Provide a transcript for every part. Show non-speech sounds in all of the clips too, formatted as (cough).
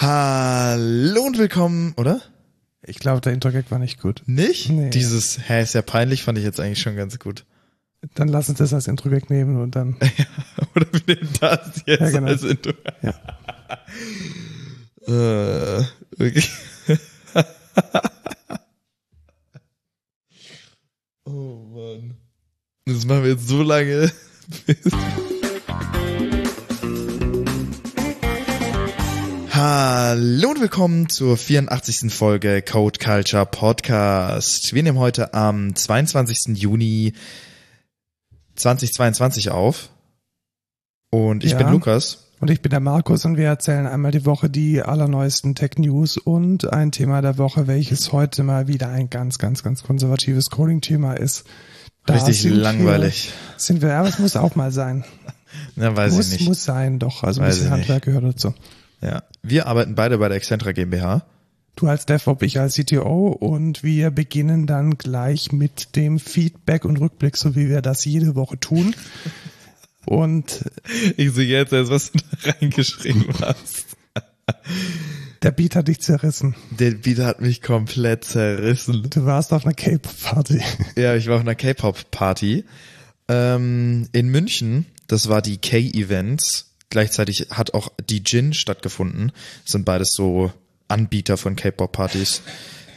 Hallo und willkommen, oder? Ich glaube, der Intro-Gag war nicht gut. Nicht? Nee. Dieses, hä, ist ja peinlich, fand ich jetzt eigentlich schon ganz gut. Dann lass uns das als Intro-Gag nehmen und dann. (laughs) oder wir nehmen das jetzt Ja, genau. als Intro. Ja. (laughs) Äh, wirklich. (laughs) oh Mann. Das machen wir jetzt so lange. bis- Hallo und willkommen zur 84. Folge Code Culture Podcast. Wir nehmen heute am 22. Juni 2022 auf. Und ich Ja. bin Lukas. Und ich bin der Markus und wir erzählen einmal die Woche die allerneuesten Tech-News und ein Thema der Woche, welches heute mal wieder ein ganz, ganz, ganz konservatives Coding-Thema ist. Da Richtig sind langweilig. Wir, sind wir, aber es muss auch mal sein. (laughs) Na, weiß muss, ich nicht. muss sein, doch. Also ein Weiß bisschen ich nicht. Handwerk gehört dazu. Ja. Wir arbeiten beide bei der Excentra GmbH. Du als DevOps, ich als CTO und wir beginnen dann gleich mit dem Feedback und Rückblick, so wie wir das jede Woche tun. Und Ich sehe jetzt erst, was du da reingeschrieben hast. der Beat hat dich zerrissen. Der Beat hat mich komplett zerrissen. Du warst auf einer Cape-Party. Ja, ich war auf einer K-Pop-Party ähm, in München. Das war die K-Events. Gleichzeitig hat auch die Gin stattgefunden. Das sind beides so Anbieter von K-Pop-Partys,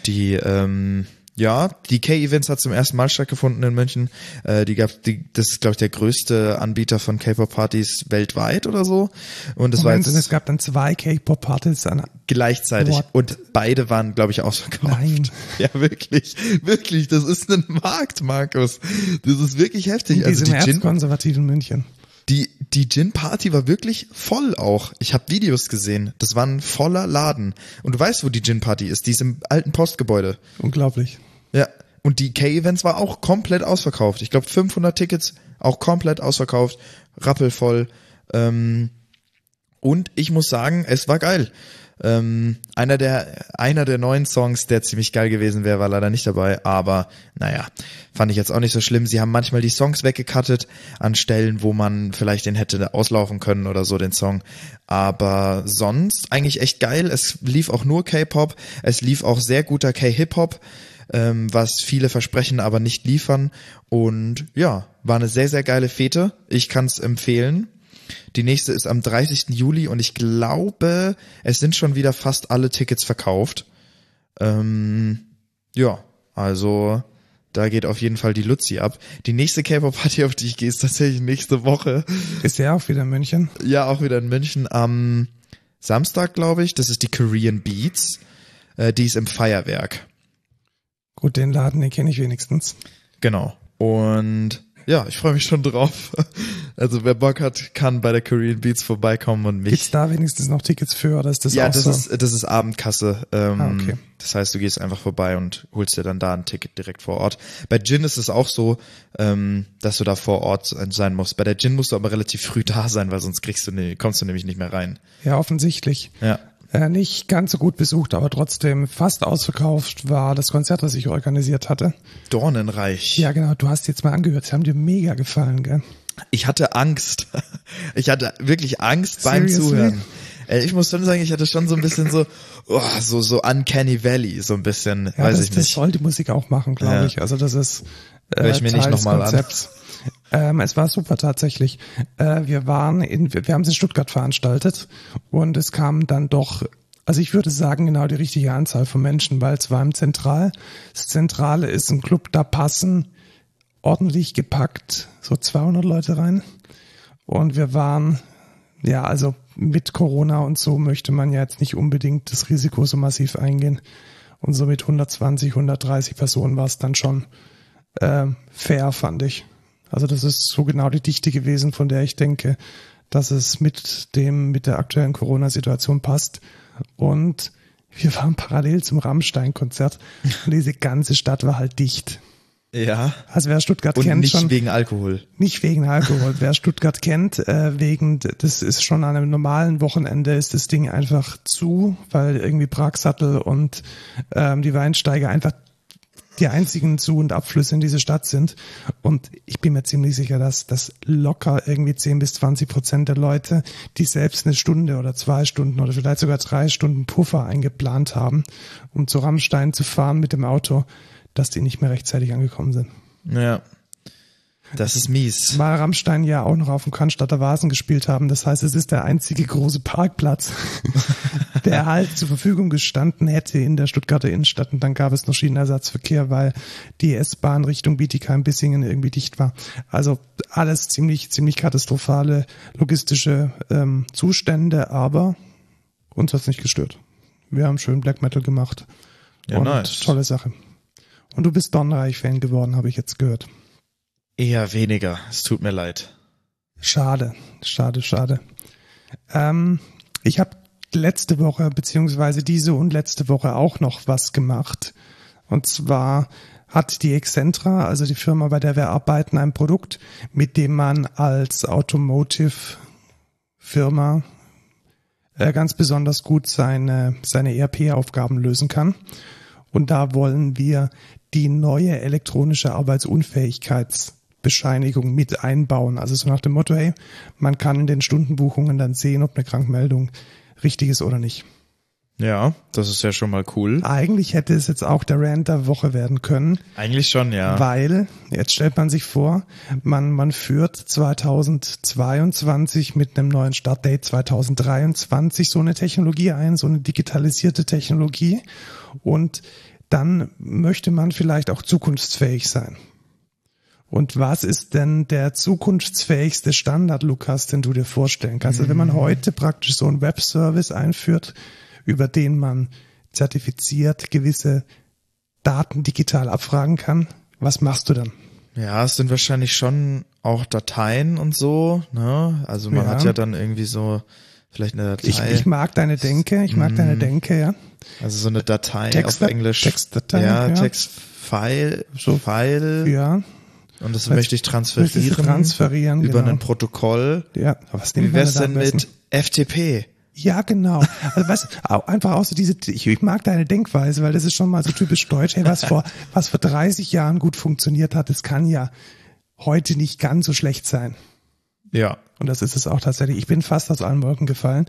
die ähm, ja, die K-Events hat zum ersten Mal stattgefunden in München. Äh, die gab, die, das ist glaube ich der größte Anbieter von K-Pop-Partys weltweit oder so. Und das war Moment, und es jetzt gab dann zwei K-Pop-Partys an. gleichzeitig What? und beide waren glaube ich ausverkauft. Nein. (laughs) Ja, wirklich, wirklich, das ist ein Markt, Markus. Das ist wirklich heftig. In Also die erzkonservativen München. Die, die Gin-Party war wirklich voll auch. Ich habe Videos gesehen. Das war ein voller Laden. Und du weißt, wo die Gin-Party ist. Die ist im alten Postgebäude. Unglaublich. Ja. Und die K-Events war auch komplett ausverkauft. Ich glaube 500 Tickets auch komplett ausverkauft. Rappelvoll. Ähm, und ich muss sagen, es war geil. Ähm, einer der einer der neuen Songs, der ziemlich geil gewesen wäre, war leider nicht dabei. Aber naja, fand ich jetzt auch nicht so schlimm. Sie haben manchmal die Songs weggekattet an Stellen, wo man vielleicht den hätte auslaufen können oder so den Song. Aber sonst eigentlich echt geil. Es lief auch nur K-Pop. Es lief auch sehr guter K-Hip-Hop ähm, was viele versprechen, aber nicht liefern. Und ja, war eine sehr, sehr geile Fete. Ich kann es empfehlen. Die nächste ist am 30. Juli und ich glaube, es sind schon wieder fast alle Tickets verkauft. Ähm, ja, also da geht auf jeden Fall die Luzi ab. Die nächste K-Pop-Party, auf die ich gehe, ist tatsächlich nächste Woche. Ist ja auch wieder in München. Ja, auch wieder in München am Samstag, glaube ich. Das ist die Korean Beats. Äh, die ist im Feuerwerk. Gut, den Laden, den kenne ich wenigstens. Genau. Und ja, ich freue mich schon drauf. (laughs) Also wer Bock hat, kann bei der Korean Beats vorbeikommen und Gibt's mich. da wenigstens noch Tickets für oder ist das Ja, auch das so? ist das ist Abendkasse. Ähm, Ah, okay. Das heißt, du gehst einfach vorbei und holst dir dann da ein Ticket direkt vor Ort. Bei Gin ist es auch so, ähm, dass du da vor Ort sein musst. Bei der Gin musst du aber relativ früh da sein, weil sonst kriegst du ne, kommst du nämlich nicht mehr rein. ja, offensichtlich. Ja. Äh, nicht ganz so gut besucht, aber trotzdem fast ausverkauft war das Konzert, das ich organisiert hatte. Dornenreich. Ja, genau, du hast jetzt mal angehört, sie haben dir mega gefallen, gell? Ich hatte Angst. (laughs) Ich hatte wirklich Angst beim Seriously? Zuhören. Äh, Ich muss schon sagen, ich hatte schon so ein bisschen so, oh, so, so Uncanny Valley, so ein bisschen, Ja, weiß das, ich das nicht. soll die Musik auch machen, glaube Ja. ich. Also das ist äh, Hör ich mir nicht Teil noch des mal an. Ähm, es war super tatsächlich. Äh, wir waren in, wir, haben es in Stuttgart veranstaltet und es kam dann doch, also ich würde sagen genau die richtige Anzahl von Menschen, weil es war im Zentral. Das Zentrale ist ein Club, da passen ordentlich gepackt so 200 Leute rein und wir waren ja, also mit Corona und so möchte man ja jetzt nicht unbedingt das Risiko so massiv eingehen. Und so mit 120, 130 Personen war es dann schon ähm, fair, fand ich. Also das ist so genau die Dichte gewesen, von der ich denke, dass es mit dem, mit der aktuellen Corona-Situation passt. Und wir waren parallel zum Rammstein-Konzert und diese ganze Stadt war halt dicht. Ja. Also wer Stuttgart Und kennt nicht schon, wegen Alkohol. nicht wegen Alkohol. Wer Stuttgart kennt, äh, wegen, das ist schon an einem normalen Wochenende ist das Ding einfach zu, weil irgendwie Pragsattel und ähm, die Weinsteiger einfach die einzigen Zu- und Abflüsse in diese Stadt sind. Und ich bin mir ziemlich sicher, dass das locker irgendwie 10 bis 20 Prozent der Leute, die selbst eine Stunde oder zwei Stunden oder vielleicht sogar drei Stunden Puffer eingeplant haben, um zu Rammstein zu fahren mit dem Auto, dass die nicht mehr rechtzeitig angekommen sind. Ja. Das ist mies. Weil Rammstein ja auch noch auf dem Cannstatter Vasen gespielt haben. Das heißt, es ist der einzige große Parkplatz, (laughs) der halt zur Verfügung gestanden hätte in der Stuttgarter Innenstadt. Und dann gab es noch Schienenersatzverkehr, weil die S-Bahn Richtung Bietigheim-Bissingen irgendwie dicht war. Also alles ziemlich, ziemlich katastrophale logistische ähm, Zustände, aber uns hat's nicht gestört. Wir haben schön Black Metal gemacht. Ja, und nice. tolle Sache. Und du bist Dornreich-Fan geworden, habe ich jetzt gehört. Eher weniger. Es tut mir leid. Schade, schade, schade. Ähm, ich habe letzte Woche beziehungsweise diese und letzte Woche auch noch was gemacht. Und zwar hat die Excentra, also die Firma, bei der wir arbeiten, ein Produkt, mit dem man als Automotive-Firma äh, ganz besonders gut seine, seine ERP-Aufgaben lösen kann. Und da wollen wir die neue elektronische Arbeitsunfähigkeitsbescheinigung mit einbauen. Also so nach dem Motto, hey, man kann in den Stundenbuchungen dann sehen, ob eine Krankmeldung richtig ist oder nicht. Ja, das ist ja schon mal cool. Eigentlich hätte es jetzt auch der Rand der Woche werden können, Eigentlich schon, ja. weil, jetzt stellt man sich vor, man, man führt 2022 mit einem neuen Startdate 2023 so eine Technologie ein, so eine digitalisierte Technologie und dann möchte man vielleicht auch zukunftsfähig sein. Und was ist denn der zukunftsfähigste Standard, Lukas, den du dir vorstellen kannst? Also wenn man heute praktisch so einen Webservice einführt, über den man zertifiziert gewisse Daten digital abfragen kann, was machst du dann? Ja, es sind wahrscheinlich schon auch Dateien und so, ne? Also man Ja. hat ja dann irgendwie so vielleicht eine Datei, Ich, ich mag deine Denke, ich mag deine Denke, ja. also so eine Datei Text- auf Englisch. Textdatei, ja, ja. Textfile, So. File Ja, und das möchte ich transferieren, transferieren, über genau. ein Protokoll. ja. Was Wie nimmt man wär's denn mit FTP? Ja, genau. Also was, einfach auch so diese, ich, ich mag deine Denkweise, weil das ist schon mal so typisch deutsch. Hey, was vor, (laughs) was vor 30 Jahren gut funktioniert hat, das kann ja heute nicht ganz so schlecht sein. Ja. Und das ist es auch tatsächlich. Ich bin fast aus allen Wolken gefallen.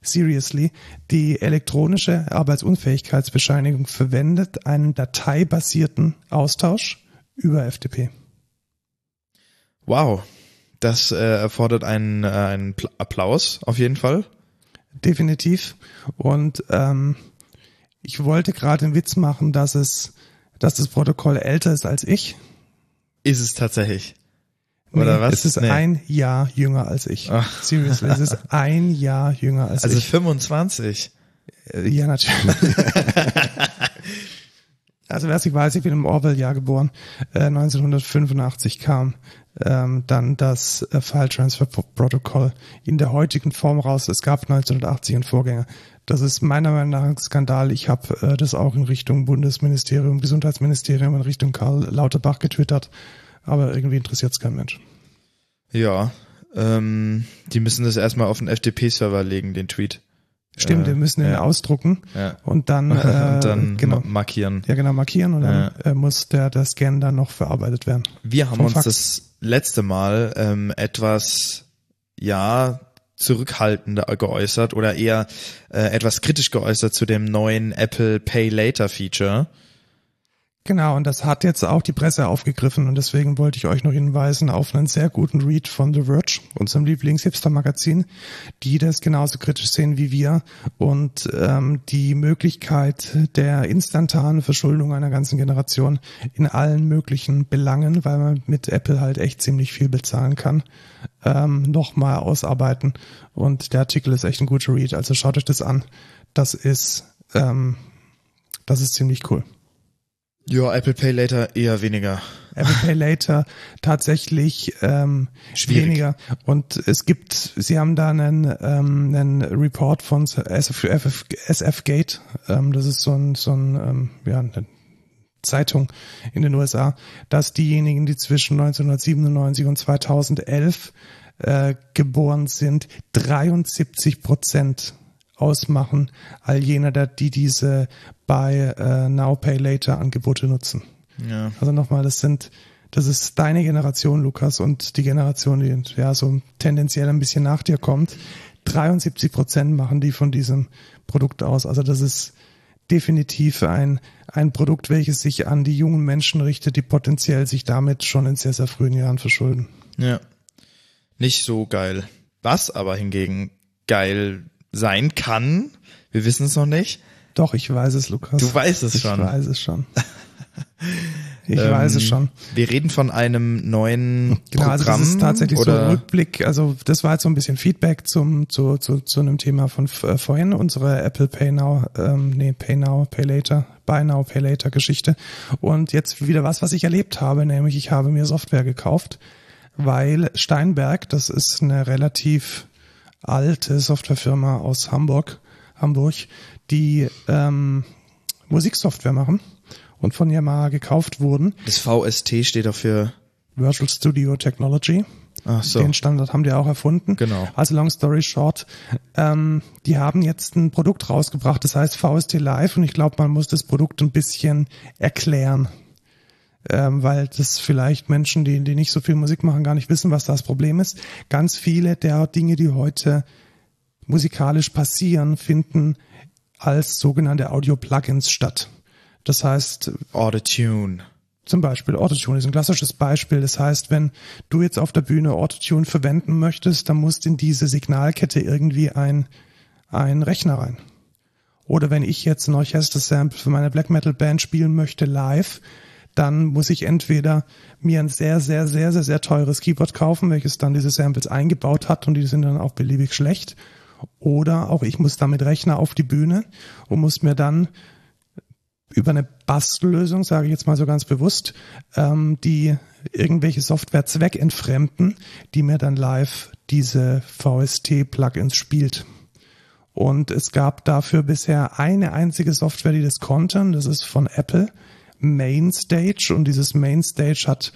Seriously. Die elektronische Arbeitsunfähigkeitsbescheinigung verwendet einen dateibasierten Austausch über FTP. Wow. Das äh, erfordert einen, äh, einen Pl Applaus auf jeden Fall. Definitiv. Und ähm, ich wollte gerade einen Witz machen, dass es, dass das Protokoll älter ist als ich. Ist es tatsächlich. Oder Nee, was? Es ist Nee. ein Jahr jünger als ich. Ach. Seriously, es ist (laughs) ein Jahr jünger als Also ich. 25. Äh, Ja, natürlich. (laughs) also wer es nicht weiß, ich bin im Orwell-Jahr geboren. Äh, 1985 kam ähm, dann das äh, File Transfer Pro- Protocol in der heutigen Form raus. Es gab 1980 einen Vorgänger. Das ist meiner Meinung nach ein Skandal. Ich habe äh, das auch in Richtung Bundesministerium, Gesundheitsministerium, in Richtung Karl Lauterbach getwittert. Aber irgendwie interessiert es kein Mensch. Ja. Ähm, die müssen das erstmal auf den FTP-Server legen, den Tweet. Stimmt, Äh, wir müssen ihn ja. ausdrucken Ja. und dann, äh, (laughs) Und dann genau, ma- markieren. ja genau markieren und dann äh, muss der, der Scan dann noch verarbeitet werden. Wir haben uns Fax. das letzte Mal ähm, etwas, ja, zurückhaltender geäußert oder eher äh, etwas kritisch geäußert zu dem neuen Apple Pay Later Feature. Genau, und das hat jetzt auch die Presse aufgegriffen und deswegen wollte ich euch noch hinweisen auf einen sehr guten Read von The Verge, unserem Lieblings-Hipster-Magazin, die das genauso kritisch sehen wie wir und ähm, die Möglichkeit der instantanen Verschuldung einer ganzen Generation in allen möglichen Belangen, weil man mit Apple halt echt ziemlich viel bezahlen kann, ähm, nochmal ausarbeiten. Und der Artikel ist echt ein guter Read, also schaut euch das an. Das ist, ähm, das ist ziemlich cool. Ja, Apple Pay Later eher weniger. Apple Pay (laughs) Later tatsächlich ähm, Schwierig. weniger. Und es gibt, sie haben da einen, ähm, einen Report von SF, SF, SF Gate, ähm, das ist so ein, so ein ähm, ja, eine Zeitung in den USA, dass diejenigen, die zwischen 1997 und 2011 äh, geboren sind, 73 Prozent ausmachen, all jener, die diese bei äh, Now Pay Later Angebote nutzen. Ja. Also nochmal, das sind, das ist deine Generation, Lukas, und die Generation, die ja so tendenziell ein bisschen nach dir kommt. 73 Prozent machen die von diesem Produkt aus. Also das ist definitiv ein, ein Produkt, welches sich an die jungen Menschen richtet, die potenziell sich damit schon in sehr, sehr frühen Jahren verschulden. Ja. Nicht so geil. Was aber hingegen geil sein kann, wir wissen es noch nicht. Doch, ich weiß es, Lukas. Du weißt es ich schon. (laughs) Ich weiß es schon. Ich Ähm, weiß es schon. Wir reden von einem neuen Genau, also Programm das ist tatsächlich so ein oder Rückblick. Also das war jetzt so ein bisschen Feedback zum zu, zu, zu einem Thema von äh, vorhin, unsere Apple Pay Now, ähm, nee, Pay Now, Pay Later, Buy Now, Pay Later Geschichte. Und jetzt wieder was, was ich erlebt habe, nämlich ich habe mir Software gekauft, weil Steinberg, das ist eine relativ alte Softwarefirma aus Hamburg, Hamburg, die ähm, Musiksoftware machen und von Yamaha gekauft wurden. das VST steht dafür. Virtual Studio Technology. Ach so. Den Standard haben die auch erfunden. Genau. Also long story short, ähm, die haben jetzt ein Produkt rausgebracht, das heißt VST Live und ich glaube, man muss das Produkt ein bisschen erklären. Ähm, weil das vielleicht Menschen, die, die nicht so viel Musik machen, gar nicht wissen, was das Problem ist. Ganz viele der Dinge, die heute musikalisch passieren, finden als sogenannte Audio-Plugins statt. Das heißt, Autotune. zum Beispiel Autotune ist ein klassisches Beispiel. Das heißt, wenn du jetzt auf der Bühne Autotune verwenden möchtest, dann muss in diese Signalkette irgendwie ein, ein Rechner rein. Oder wenn ich jetzt ein Orchester-Sample für meine Black Metal Band spielen möchte live, dann muss ich entweder mir ein sehr, sehr, sehr, sehr, sehr teures Keyboard kaufen, welches dann diese Samples eingebaut hat und die sind dann auch beliebig schlecht. Oder auch ich muss damit Rechner auf die Bühne und muss mir dann über eine Bastellösung, sage ich jetzt mal so ganz bewusst, ähm, die irgendwelche Software zweckentfremden, die mir dann live diese VST-Plugins spielt. Und es gab dafür bisher eine einzige Software, die das konnte, und das ist von Apple, Mainstage. Und dieses Mainstage hat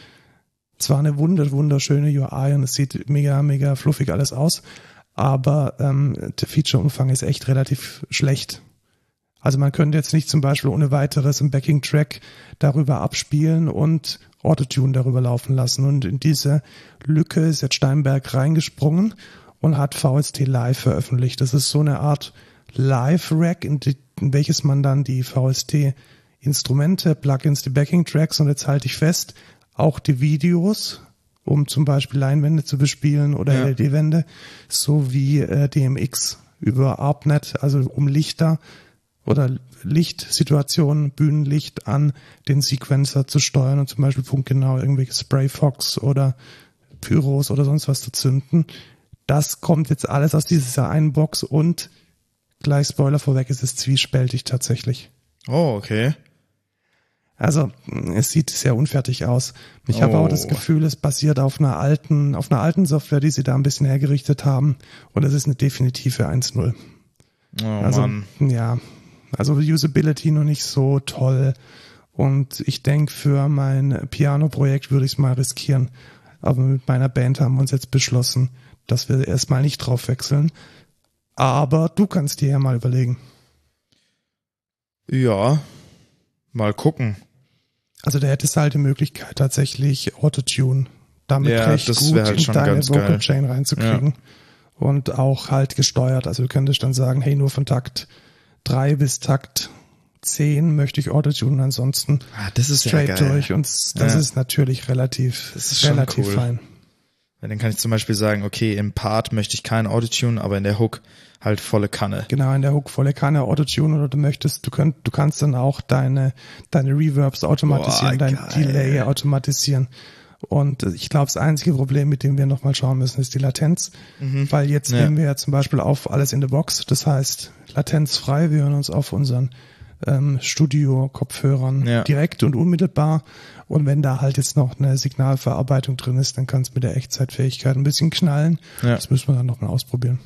zwar eine wunder wunderschöne UI und es sieht mega, mega fluffig alles aus, aber ähm, der Feature-Umfang ist echt relativ schlecht. Also man könnte jetzt nicht zum Beispiel ohne weiteres einen Backing-Track darüber abspielen und Autotune darüber laufen lassen. Und in diese Lücke ist jetzt Steinberg reingesprungen und hat VST Live veröffentlicht. Das ist so eine Art Live-Rack, in, in welches man dann die VST-Instrumente, Plugins, die Backing-Tracks und jetzt halte ich fest, auch die Videos, um zum Beispiel Leinwände zu bespielen oder Ja. LED-Wände, sowie äh, DMX über ARPNet, also um Lichter oder Lichtsituationen, Bühnenlicht an den Sequencer zu steuern und zum Beispiel punktgenau irgendwelche Sprayfox oder Pyros oder sonst was zu zünden. Das kommt jetzt alles aus dieser einen Box und gleich Spoiler vorweg, es ist zwiespältig tatsächlich. Oh, okay. Also es sieht sehr unfertig aus. Ich habe auch das Oh. Gefühl, es basiert auf einer alten, auf einer alten Software, die sie da ein bisschen hergerichtet haben. Und es ist eine definitive 1.0. Oh Also Mann. ja, also Usability noch nicht so toll. Und ich denke, für mein Piano-Projekt würde ich es mal riskieren. Aber mit meiner Band haben wir uns jetzt beschlossen, dass wir erstmal nicht drauf wechseln. Aber du kannst dir ja mal überlegen. Ja. Mal gucken. Also da hättest du halt die Möglichkeit, tatsächlich Autotune damit Ja, recht gut halt in deine Vocal. Chain reinzukriegen. Und auch halt gesteuert. Also du könntest dann sagen, hey, nur von Takt 3 bis Takt 10 möchte ich Autotune ansonsten Ah, das ist straight ja durch. Und das Ja. ist natürlich relativ, Das ist relativ cool. fein. Dann kann ich zum Beispiel sagen, okay, im Part möchte ich keinen Autotune, aber in der Hook halt volle Kanne. Genau, in der Hook volle Kanne Autotune oder du möchtest, du könnt, du kannst dann auch deine, deine Reverbs automatisieren, Boah, dein geil. Delay automatisieren. Und ich glaube, das einzige Problem, mit dem wir nochmal schauen müssen, ist die Latenz. Weil jetzt Mhm. Ja. nehmen wir ja zum Beispiel auf alles in the box. Das heißt, latenzfrei. Wir hören uns auf unseren ähm, Studio-Kopfhörern Ja. direkt und unmittelbar. Und wenn da halt jetzt noch eine Signalverarbeitung drin ist, dann kann es mit der Echtzeitfähigkeit ein bisschen knallen. Ja. Das müssen wir dann nochmal ausprobieren.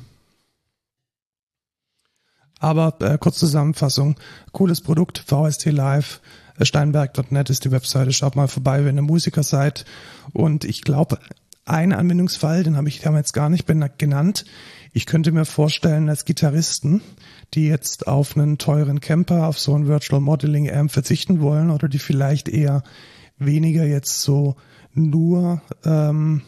Aber äh, kurz Zusammenfassung, cooles Produkt, VST Live, äh, steinberg.net ist die Webseite, schaut mal vorbei, wenn ihr Musiker seid. Und ich glaube, ein Anwendungsfall, den habe ich damals gar nicht genannt. Ich könnte mir vorstellen, dass Gitarristen, die jetzt auf einen teuren Camper, auf so ein Virtual Modeling Amp verzichten wollen oder die vielleicht eher weniger jetzt so nur ähm,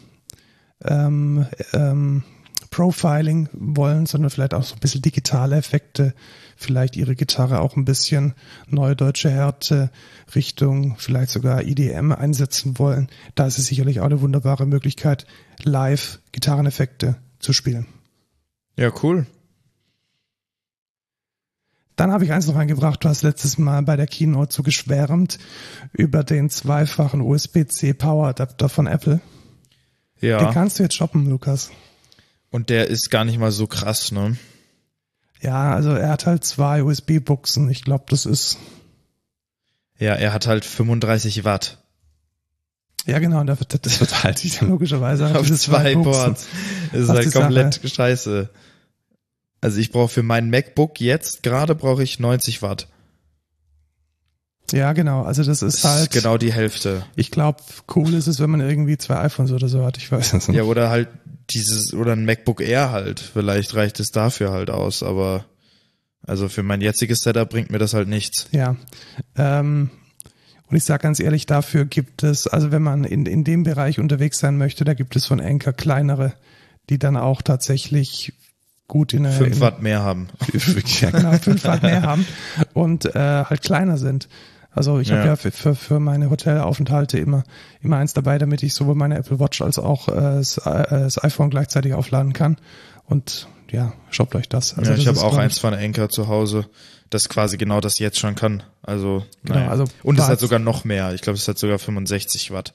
ähm, ähm, Profiling wollen, sondern vielleicht auch so ein bisschen digitale Effekte, vielleicht ihre Gitarre auch ein bisschen neue deutsche Härte Richtung vielleicht sogar IDM einsetzen wollen. Da ist es sicherlich auch eine wunderbare Möglichkeit, live Gitarreneffekte zu spielen. Ja, cool. Dann habe ich eins noch eingebracht. Du hast letztes Mal bei der Keynote so geschwärmt über den zweifachen USB-C Power Adapter von Apple. Ja. Den kannst du jetzt shoppen, Lukas. Und der ist gar nicht mal so krass, ne? Ja, also er hat halt zwei USB-Buchsen. Ich glaube, das ist. Ja, er hat halt 35 Watt. Ja, genau, das, das verteilt sich dann logischerweise auf zwei Boards. Das ist halt komplett Sache. scheiße. Also ich brauche für mein MacBook jetzt gerade brauche ich 90 Watt. Ja, genau. Also das ist das halt. Ist genau die Hälfte. Ich glaube, cool ist es, wenn man irgendwie zwei iPhones oder so hat. Ich weiß es nicht. Ja, oder halt dieses, oder ein MacBook Air halt. Vielleicht reicht es dafür halt aus, aber also für mein jetziges Setup bringt mir das halt nichts. Ja. Ähm, und ich sage ganz ehrlich, dafür gibt es, also wenn man in, in dem Bereich unterwegs sein möchte, da gibt es von Anker kleinere, die dann auch tatsächlich gut in eine, 5 Watt mehr haben. ja, (laughs) genau, 5 Watt mehr haben (laughs) und äh, halt kleiner sind. Also ich ja. habe ja für, für, für meine Hotelaufenthalte immer, immer eins dabei, damit ich sowohl meine Apple Watch als auch äh, das, äh, das iPhone gleichzeitig aufladen kann. Und ja, shoppt euch das. Also ja, ich habe auch eins von Anker zu Hause, das quasi genau das jetzt schon kann. Also, genau, naja. also und es hat sogar noch mehr. Ich glaube, es hat sogar 65 Watt.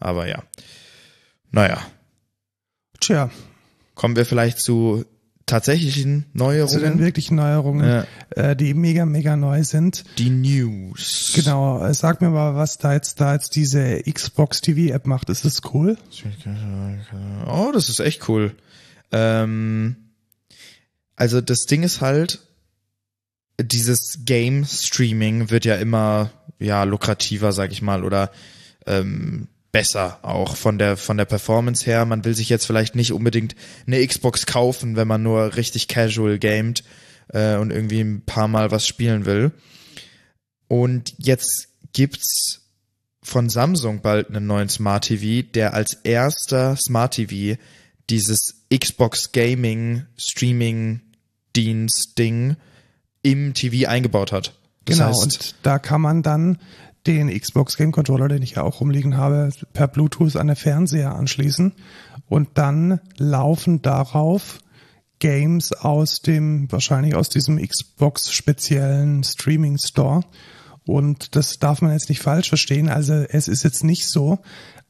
Aber ja. Naja. Tja. Kommen wir vielleicht zu tatsächlichen Neuerungen. Zu den wirklichen Neuerungen, ja. äh, die mega, mega neu sind. Die News. Genau, äh, sag mir mal, was da jetzt, da jetzt diese Xbox TV App macht. Ist das cool? Oh, das ist echt cool. Ähm, also das Ding ist halt, dieses Game Streaming wird ja immer ja lukrativer, sag ich mal, oder ähm, besser auch von der von der Performance her. Man will sich jetzt vielleicht nicht unbedingt eine Xbox kaufen, wenn man nur richtig casual gamet äh, und irgendwie ein paar Mal was spielen will. Und jetzt gibt's von Samsung bald einen neuen Smart TV, der als erster Smart TV dieses Xbox Gaming Streaming Dienst Ding im TV eingebaut hat. Das genau, heißt, und da kann man dann den Xbox Game Controller, den ich ja auch rumliegen habe, per Bluetooth an den Fernseher anschließen und dann laufen darauf Games aus dem, wahrscheinlich aus diesem Xbox speziellen Streaming Store. Und das darf man jetzt nicht falsch verstehen. Also es ist jetzt nicht so,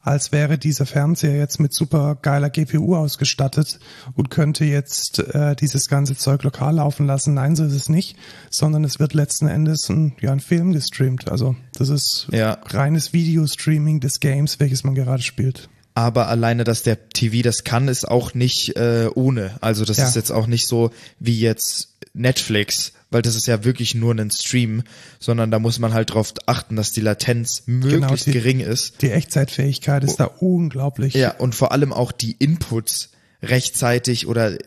als wäre dieser Fernseher jetzt mit super geiler GPU ausgestattet und könnte jetzt äh, dieses ganze Zeug lokal laufen lassen. Nein, so ist es nicht, sondern es wird letzten Endes ein, ja, ein Film gestreamt. Also das ist ja. reines Videostreaming des Games, welches man gerade spielt. Aber alleine, dass der TV das kann, ist auch nicht äh, ohne. Also das ja. ist jetzt auch nicht so wie jetzt Netflix, weil das ist ja wirklich nur ein Stream, sondern da muss man halt darauf achten, dass die Latenz möglichst genau, die, gering ist. Die Echtzeitfähigkeit ist da unglaublich. Ja, und vor allem auch die Inputs rechtzeitig oder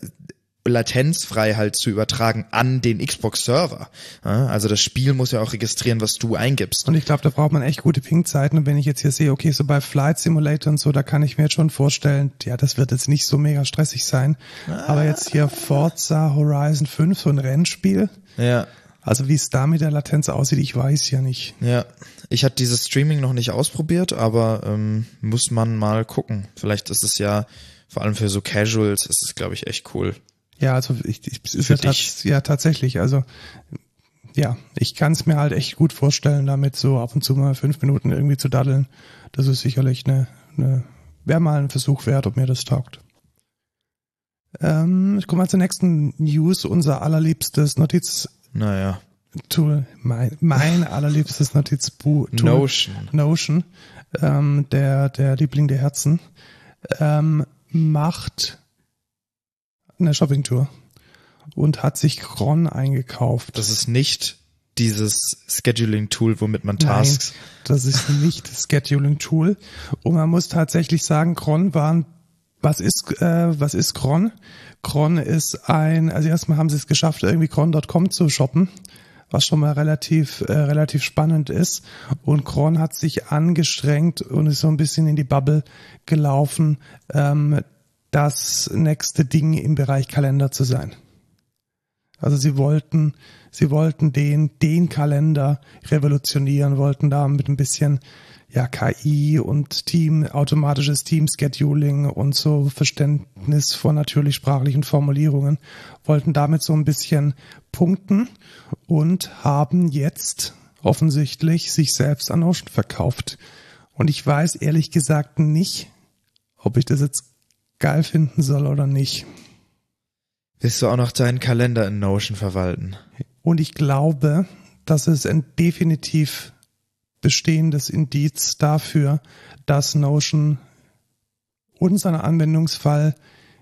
latenzfrei halt zu übertragen an den Xbox-Server. also das Spiel muss ja auch registrieren, was du eingibst. Und ich glaube, da braucht man echt gute Ping-Zeiten. Und wenn ich jetzt hier sehe, okay, so bei Flight Simulator und so, da kann ich mir jetzt schon vorstellen, ja, das wird jetzt nicht so mega stressig sein. Ah. Aber jetzt hier Forza Horizon 5, so ein Rennspiel. Ja. Also wie es da mit der Latenz aussieht, ich weiß ja nicht. Ja, ich hatte dieses Streaming noch nicht ausprobiert, aber ähm, muss man mal gucken. Vielleicht ist es ja vor allem für so Casuals, ist es glaube ich echt cool. Ja, also ich, ich ist ja, tats ja tatsächlich. Also ja, ich kann es mir halt echt gut vorstellen, damit so ab und zu mal fünf Minuten irgendwie zu daddeln. Das ist sicherlich eine, eine wäre mal ein Versuch wert, ob mir das taugt. Ähm, ich komme mal zur nächsten News, unser allerliebstes Notiz. Naja. Tool, mein, mein (laughs) allerliebstes Notiztool. Notion. Notion, ähm, der, der Liebling der Herzen, ähm, macht eine Shoppingtour und hat sich Cron eingekauft. Das ist nicht dieses Scheduling-Tool, womit man Tasks. Nein, das ist nicht das (laughs) Scheduling-Tool. Und man muss tatsächlich sagen, Cron war ein was ist, äh, was ist Cron? Cron ist ein, also erstmal haben sie es geschafft, irgendwie Cron.com zu shoppen, was schon mal relativ, äh, relativ spannend ist. Und Cron hat sich angestrengt und ist so ein bisschen in die Bubble gelaufen, ähm, das nächste Ding im Bereich Kalender zu sein. Also sie wollten, sie wollten den, den Kalender revolutionieren, wollten da mit ein bisschen ja, KI und Team, automatisches Team-Scheduling und so Verständnis von natürlich sprachlichen Formulierungen, wollten damit so ein bisschen punkten und haben jetzt offensichtlich sich selbst an Ocean verkauft. Und ich weiß ehrlich gesagt nicht, ob ich das jetzt geil finden soll oder nicht. Willst du auch noch deinen Kalender in Notion verwalten? Und ich glaube, dass es ein definitiv bestehendes Indiz dafür, dass Notion unseren Anwendungsfall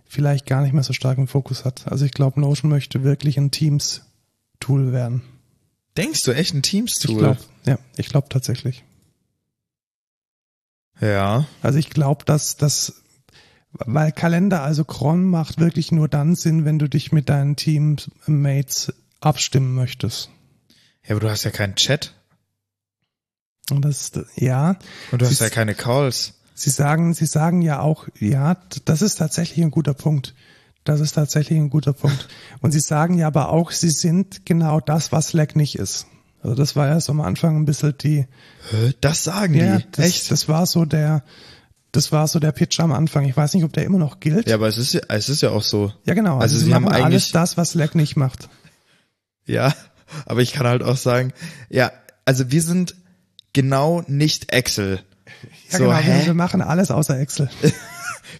vielleicht gar nicht mehr so stark im Fokus hat. Also ich glaube, Notion möchte wirklich ein Teams-Tool werden. Denkst du echt ein Teams-Tool? Ich glaub, ja, ich glaube tatsächlich. Ja. Also ich glaube, dass das, weil Kalender, also Cron macht wirklich nur dann Sinn, wenn du dich mit deinen Teammates abstimmen möchtest. Ja, aber du hast ja keinen Chat. Und das, ja. Und du hast Sie- ja keine Calls. Sie sagen, Sie sagen ja auch, ja, das ist tatsächlich ein guter Punkt. Das ist tatsächlich ein guter Punkt. Und Sie sagen ja aber auch, Sie sind genau das, was Slack nicht ist. Also das war ja so am Anfang ein bisschen die? Das sagen ja, die. das, echt? das war so der, das war so der Pitch am Anfang. Ich weiß nicht, ob der immer noch gilt. ja, aber es ist ja, es ist ja auch so. Ja, genau. Also sie, sie haben machen alles eigentlich- das, was Slack nicht macht. Ja, (laughs) aber ich kann halt auch sagen, ja, also wir sind genau nicht Excel. Ja, so, genau. Wir, hä? wir machen alles außer Excel. (laughs)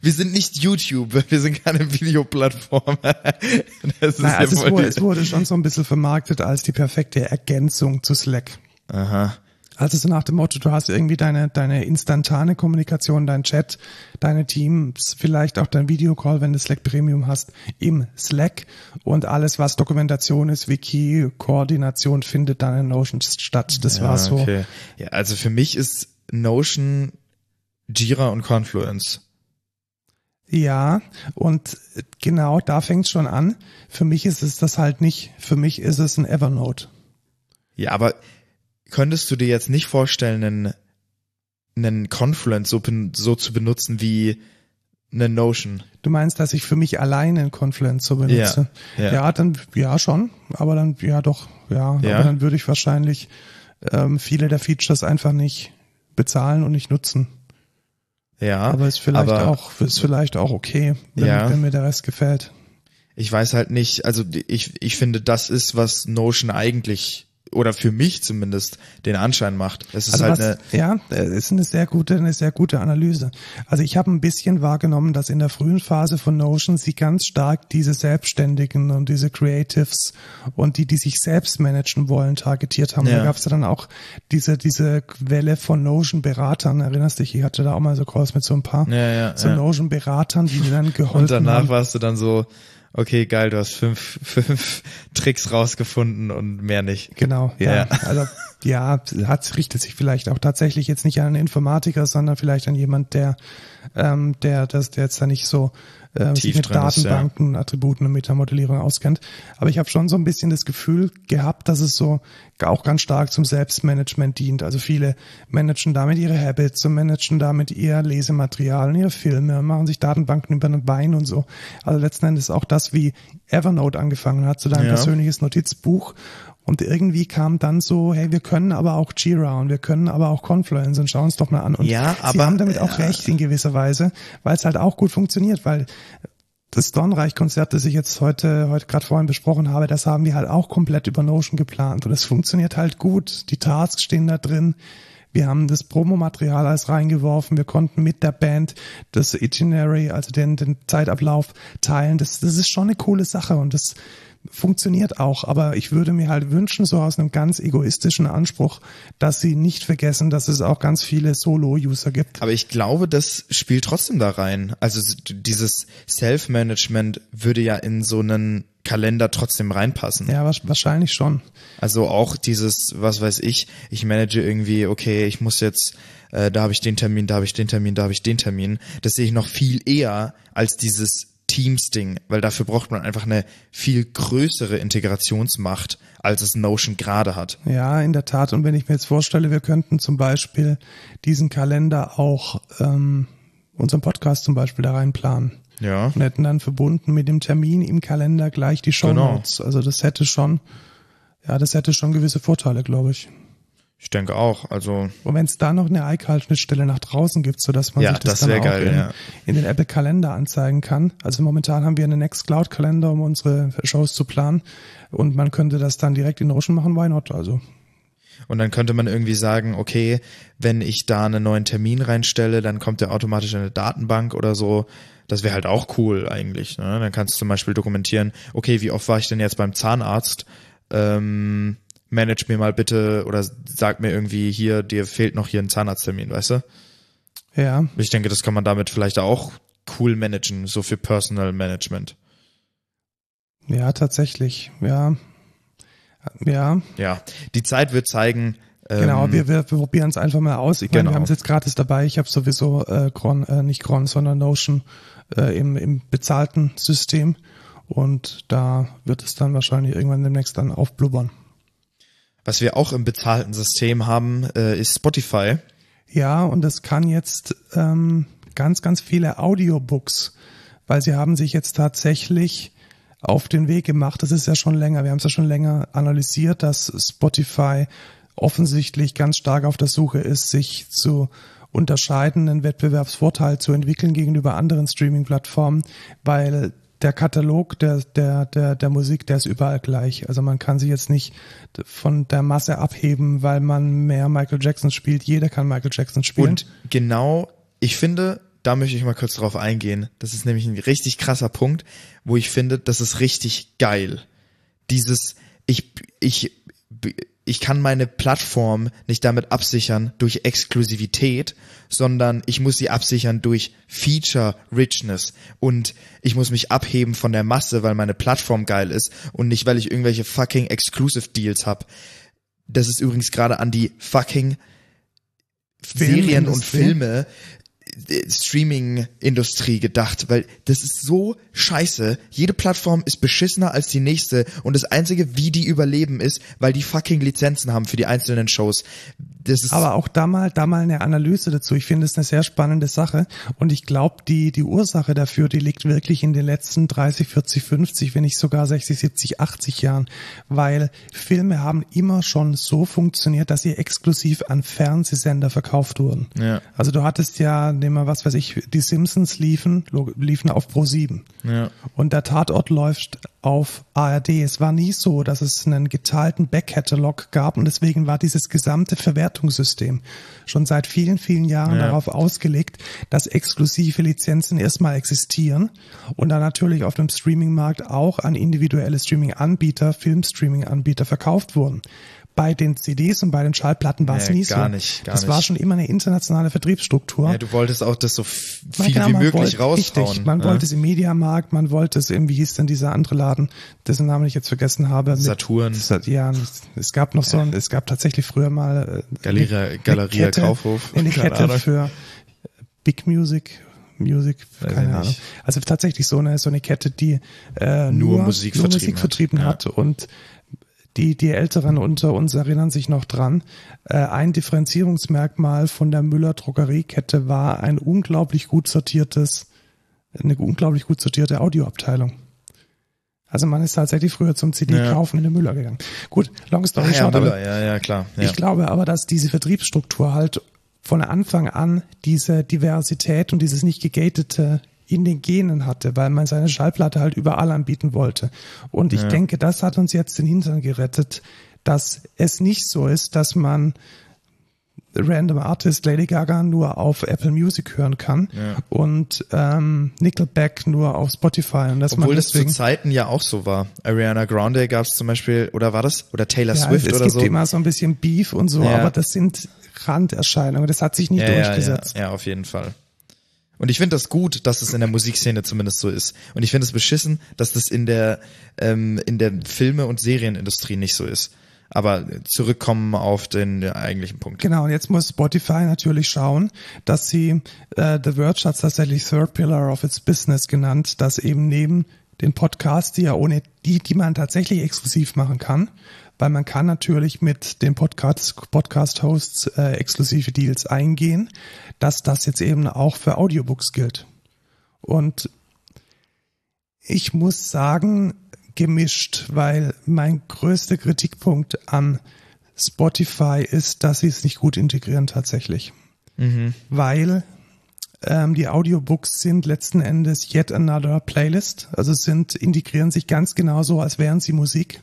Wir sind nicht YouTube, wir sind keine Videoplattform. (laughs) Das ist Nein, also es wurde, es wurde schon so ein bisschen vermarktet als die perfekte Ergänzung zu Slack. Aha. Also so nach dem Motto, du hast irgendwie deine, deine instantane Kommunikation, dein Chat, deine Teams, vielleicht auch dein Videocall, wenn du Slack Premium hast, im Slack und alles, was Dokumentation ist, Wiki, Koordination, findet dann in Notion statt. Das war so. Okay. Ja, also für mich ist Notion, Jira und Confluence. Ja, und genau da fängt schon an. Für mich ist es das halt nicht. Für mich ist es ein Evernote. Ja, aber könntest du dir jetzt nicht vorstellen, einen, einen Confluence so, so zu benutzen wie eine Notion? Du meinst, dass ich für mich alleine ein Confluence so benutze? Ja, ja. ja, dann ja schon, aber dann ja doch, ja, Ja. aber dann würde ich wahrscheinlich ähm, viele der Features einfach nicht bezahlen und nicht nutzen. Ja, Aber ist vielleicht aber auch ist vielleicht auch okay, wenn, Ja. wenn mir der Rest gefällt. ich weiß halt nicht, also ich, ich finde, das ist, was Notion eigentlich oder für mich zumindest den Anschein macht. Es ist Also halt was, eine, ja, es ist eine sehr gute, eine sehr gute Analyse. Also ich habe ein bisschen wahrgenommen, dass in der frühen Phase von Notion sie ganz stark diese Selbstständigen und diese Creatives und die, die sich selbst managen wollen, targetiert haben. Ja. Da gab es ja dann auch diese, diese Welle von Notion-Beratern. Erinnerst dich, ich hatte da auch mal so Calls mit so ein paar Ja, ja, so ja. Notion-Beratern, die dir dann geholfen und danach haben. warst du dann so, okay, geil, du hast fünf, (laughs) fünf Tricks rausgefunden und mehr nicht. Genau, ja. Ja. Also ja, hat richtet sich vielleicht auch tatsächlich jetzt nicht an einen Informatiker, sondern vielleicht an jemand, der, ähm, der, das, der jetzt da nicht so äh, sich mit drin ist, ja. Datenbanken, Attributen und Metamodellierung auskennt. Aber ich habe schon so ein bisschen das Gefühl gehabt, dass es so auch ganz stark zum Selbstmanagement dient. Also viele managen damit ihre Habits und managen damit ihr Lesematerial und ihre Filme machen sich Datenbanken über den Bein und so. Also letzten Endes auch das, wie Evernote angefangen hat, so dein Ja. persönliches Notizbuch. Und irgendwie kam dann so, hey, wir können aber auch Jira und wir können aber auch Confluence und schauen uns doch mal an. Und Ja, sie aber, haben damit auch äh, recht in gewisser Weise, weil es halt auch gut funktioniert, weil das Dornreich-Konzert, das ich jetzt heute, heute gerade vorhin besprochen habe, das haben wir halt auch komplett über Notion geplant und es funktioniert halt gut. Die Tasks stehen da drin. Wir haben das Promomaterial alles reingeworfen. Wir konnten mit der Band das Itinerary, also den, den Zeitablauf teilen. Das, das ist schon eine coole Sache und das funktioniert auch, aber ich würde mir halt wünschen, so aus einem ganz egoistischen Anspruch, dass sie nicht vergessen, dass es auch ganz viele Solo-User gibt. Aber ich glaube, das spielt trotzdem da rein. Also dieses Self-Management würde ja in so einen Kalender trotzdem reinpassen. Ja, wahrscheinlich schon. Also auch dieses, was weiß ich, ich manage irgendwie, okay, ich muss jetzt, äh, da habe ich den Termin, da habe ich den Termin, da habe ich den Termin. Das sehe ich noch viel eher als dieses Teams-Ding, weil dafür braucht man einfach eine viel größere Integrationsmacht, als es Notion gerade hat. Ja, in der Tat. Und wenn ich mir jetzt vorstelle, wir könnten zum Beispiel diesen Kalender auch ähm, unseren Podcast zum Beispiel da reinplanen. Ja. Und hätten dann verbunden mit dem Termin im Kalender gleich die Show genau. Notes. Genau. Also das hätte schon, ja, das hätte schon gewisse Vorteile, glaube ich. Ich denke auch. Also und wenn es da noch eine iCal-Schnittstelle nach draußen gibt, so dass man ja, sich das, das dann auch geil, in, ja. in, den Apple Kalender anzeigen kann. Also momentan haben wir einen Nextcloud Kalender, um unsere Shows zu planen, und man könnte das dann direkt in Notion machen. Why not? Also und dann könnte man irgendwie sagen, okay, wenn ich da einen neuen Termin reinstelle, dann kommt der automatisch in eine Datenbank oder so. Das wäre halt auch cool eigentlich. Ne? Dann kannst du zum Beispiel dokumentieren, okay, wie oft war ich denn jetzt beim Zahnarzt? Ähm, manage mir mal bitte oder sag mir irgendwie hier, dir fehlt noch hier ein Zahnarzttermin, weißt du? Ja. Ich denke, das kann man damit vielleicht auch cool managen, so für Personal Management. Ja, tatsächlich, ja. Ja. Ja, die Zeit wird zeigen. Genau, ähm, wir, wir, wir probieren es einfach mal aus. Ich genau. meine, wir haben es jetzt gratis dabei. Ich habe sowieso äh, Cron, äh, nicht Cron, sondern Notion äh, im, im bezahlten System. Und da wird es dann wahrscheinlich irgendwann demnächst dann aufblubbern. Was wir auch im bezahlten System haben, äh, ist Spotify. Ja, und es kann jetzt ähm, ganz, ganz viele Audiobooks, weil sie haben sich jetzt tatsächlich auf den Weg gemacht. Das ist ja schon länger, wir haben es ja schon länger analysiert, dass Spotify offensichtlich ganz stark auf der Suche ist, sich zu unterscheiden, einen Wettbewerbsvorteil zu entwickeln gegenüber anderen Streaming-Plattformen, weil der Katalog der, der, der, der Musik, der ist überall gleich. Also man kann sich jetzt nicht von der Masse abheben, weil man mehr Michael Jackson spielt. Jeder kann Michael Jackson spielen. Und genau, ich finde, da möchte ich mal kurz drauf eingehen. Das ist nämlich ein richtig krasser Punkt, wo ich finde, das ist richtig geil. Dieses, ich, ich, ich kann meine Plattform nicht damit absichern durch Exklusivität, sondern ich muss sie absichern durch Feature Richness und ich muss mich abheben von der Masse, weil meine Plattform geil ist und nicht, weil ich irgendwelche fucking Exclusive Deals hab. Das ist übrigens gerade an die fucking Serien und Filme Streaming-Industrie gedacht, weil das ist so scheiße. Jede Plattform ist beschissener als die nächste und das einzige, wie die überleben, ist, weil die fucking Lizenzen haben für die einzelnen Shows. Das ist Aber auch da mal, da mal eine Analyse dazu. Ich finde es eine sehr spannende Sache und ich glaube, die, die Ursache dafür, die liegt wirklich in den letzten 30, 40, 50, wenn nicht sogar 60, 70, 80 Jahren, weil Filme haben immer schon so funktioniert, dass sie exklusiv an Fernsehsender verkauft wurden. Ja. Also du hattest ja, nehmen wir was weiß ich, die Simpsons liefen, liefen auf Pro 7. Ja. Und der Tatort läuft auf ARD. Es war nie so, dass es einen geteilten Backkatalog gab und deswegen war dieses gesamte Verwertungssystem schon seit vielen, vielen Jahren ja. darauf ausgelegt, dass exklusive Lizenzen erstmal existieren und dann natürlich auf dem Streamingmarkt auch an individuelle Streaming-Anbieter, Filmstreaming-Anbieter verkauft wurden bei den CDs und bei den Schallplatten war es nee, nie gar so. Nicht, gar das nicht. war schon immer eine internationale Vertriebsstruktur. Ja, du wolltest auch das so viel genau, wie möglich wollte, raushauen. Richtig, man ja. wollte es im Mediamarkt, man wollte es im, wie hieß denn dieser andere Laden, dessen Namen ich jetzt vergessen habe. Saturn. Mit, ja, es gab noch so ein, es gab tatsächlich früher mal äh, Galeria, Galeria Kette, Kaufhof. Eine Kette für Big Music, Music, Weiß keine Ahnung. Also tatsächlich so eine so eine Kette, die äh, nur, Nur Musik nur vertrieben Musik vertrieben hat. hat, und die, die Älteren unter uns erinnern sich noch dran. Äh, ein Differenzierungsmerkmal von der Müller Drogeriekette war ein unglaublich gut sortiertes, eine unglaublich gut sortierte Audioabteilung. Also man ist tatsächlich früher zum CD Ja. kaufen in den Müller gegangen. Gut, long story Ah, ja, short, aber Müller, ja, ja, klar. Ja. ich glaube aber, dass diese Vertriebsstruktur halt von Anfang an diese Diversität und dieses nicht gegatete in den Genen hatte, weil man seine Schallplatte halt überall anbieten wollte. Und ich Ja. denke, das hat uns jetzt den Hintern gerettet, dass es nicht so ist, dass man Random Artist Lady Gaga nur auf Apple Music hören kann Ja. und ähm, Nickelback nur auf Spotify. Und dass Obwohl das zu Zeiten ja auch so war. Ariana Grande gab es zum Beispiel, oder war das? Oder Taylor ja, Swift es oder gibt so. immer so ein bisschen Beef und so, Ja. aber das sind Randerscheinungen. Das hat sich ja, durchgesetzt. ja, auf jeden Fall. Und ich finde das gut, dass es in der Musikszene zumindest so ist. Und ich finde es beschissen, dass das in der ähm, in der Filme- und Serienindustrie nicht so ist. Aber zurückkommen auf den eigentlichen Punkt. Genau, und jetzt muss Spotify natürlich schauen, dass sie, äh, The Verge hat tatsächlich Third Pillar of its Business genannt, dass eben neben den Podcasts, die ja ohne die, die man tatsächlich exklusiv machen kann, weil man kann natürlich mit den Podcast, Podcast-Hosts äh, exklusive Deals eingehen, dass das jetzt eben auch für Audiobooks gilt. Und ich muss sagen, gemischt, weil mein größter Kritikpunkt an Spotify ist, dass sie es nicht gut integrieren tatsächlich. Weil ähm, die Audiobooks sind letzten Endes yet another Playlist, also sind integrieren sich ganz genauso, als wären sie Musik.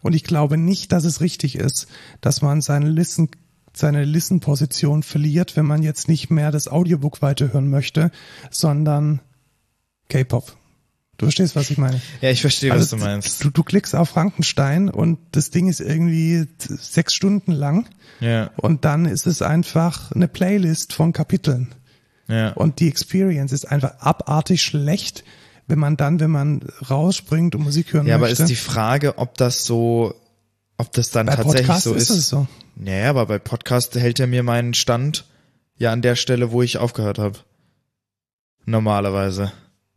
Und ich glaube nicht, dass es richtig ist, dass man seine Listen seine Listen-Position verliert, wenn man jetzt nicht mehr das Audiobook weiterhören möchte, sondern K-Pop. Du verstehst, was ich meine? Ja, ich verstehe, was Also du meinst. Du, du klickst auf Frankenstein und das Ding ist irgendwie sechs Stunden lang Ja, und dann ist es einfach eine Playlist von Kapiteln. ja. Und die Experience ist einfach abartig schlecht, wenn man dann, wenn man rausspringt und Musik hören Ja, aber möchte. ist die Frage, ob das so, ob das dann Bei tatsächlich Podcasts so ist ist. so. Naja, aber bei Podcast hält er mir meinen Stand ja an der Stelle, wo ich aufgehört habe. Normalerweise.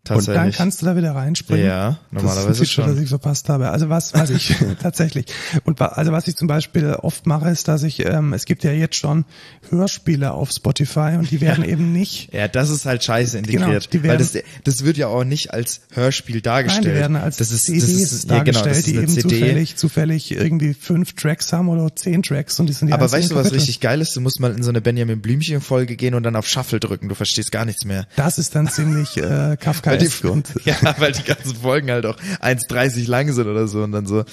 Und dann Tatsächlich. kannst du da wieder reinspringen. ja, Das normalerweise ist das schon. ich verpasst habe. Also was, was ich (laughs) tatsächlich und also was ich zum Beispiel oft mache, ist, dass ich ähm, es gibt ja jetzt schon Hörspiele auf Spotify und die (laughs) werden eben nicht Ja, das ist halt scheiße integriert. Genau, die weil werden- das, das wird ja auch nicht als Hörspiel Nein, dargestellt. die werden als das ist, CDs das ist, ja, dargestellt, genau, das ist die eben CD. zufällig, zufällig irgendwie fünf Tracks haben oder zehn Tracks und die sind die Aber weißt du, was Kapitel. richtig geil ist? Du musst mal in so eine Benjamin Blümchen Folge gehen und dann auf Shuffle drücken. Du verstehst gar nichts mehr. Das ist dann ziemlich äh, (laughs) Kafkaesk und (laughs) ja, weil die ganzen Folgen halt auch 1,30 lang sind oder so und dann so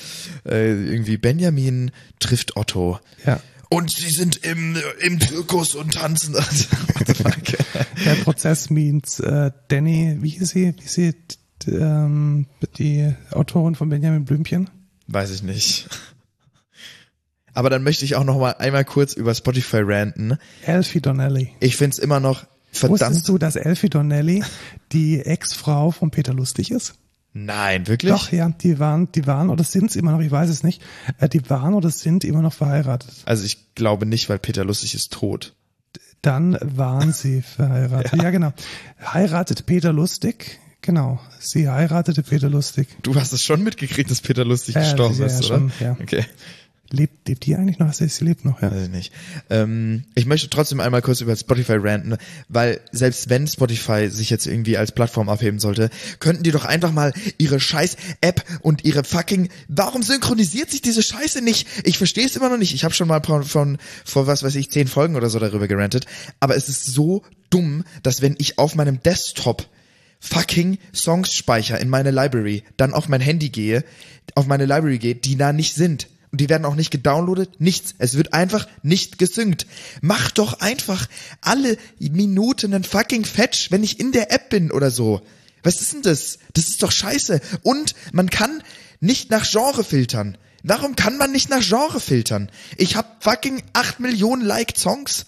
äh, irgendwie Benjamin trifft Otto. ja. Und sie sind im, im Zirkus und tanzen. (laughs) Der Prozess means äh, Danny, wie hieß sie, wie hieß sie, ähm, die Autorin von Benjamin Blümchen? Weiß ich nicht. Aber dann möchte ich auch noch mal einmal kurz über Spotify ranten. Elfie Donnelly. Ich find's immer noch verdammt. Wusstest du, dass Elfie Donnelly die Ex-Frau von Peter Lustig ist? Nein, wirklich? Doch, ja, die waren, die waren oder sind immer noch, ich weiß es nicht, äh, die waren oder sind immer noch verheiratet. Also ich glaube nicht, weil Peter Lustig ist tot. Dann waren sie (laughs) verheiratet. Ja, genau. Heiratete Peter Lustig. Genau. Sie heiratete Peter Lustig. Du hast es schon mitgekriegt, dass Peter Lustig Ja, gestorben ja, ist, oder? schon, ja. Okay. Lebt, lebt die eigentlich noch? Sie lebt noch, ja. Weiß ich nicht. Ähm, ich möchte trotzdem einmal kurz über Spotify ranten, weil selbst wenn Spotify sich jetzt irgendwie als Plattform abheben sollte, könnten die doch einfach mal ihre scheiß App und ihre fucking, warum synchronisiert sich diese Scheiße nicht? Ich verstehe es immer noch nicht. Ich habe schon mal von, von vor was weiß ich zehn Folgen oder so darüber gerantet, aber es ist so dumm, dass wenn ich auf meinem Desktop fucking Songs speicher in meine Library, dann auf mein Handy gehe, auf meine Library gehe, die da nicht sind. Und die werden auch nicht gedownloadet, nichts. Es wird einfach nicht gesynkt. Mach doch einfach alle Minuten einen fucking Fetch, wenn ich in der App bin oder so. Was ist denn das? Das ist doch scheiße. Und man kann nicht nach Genre filtern. Warum kann man nicht nach Genre filtern? Ich hab fucking acht Millionen Liked Songs.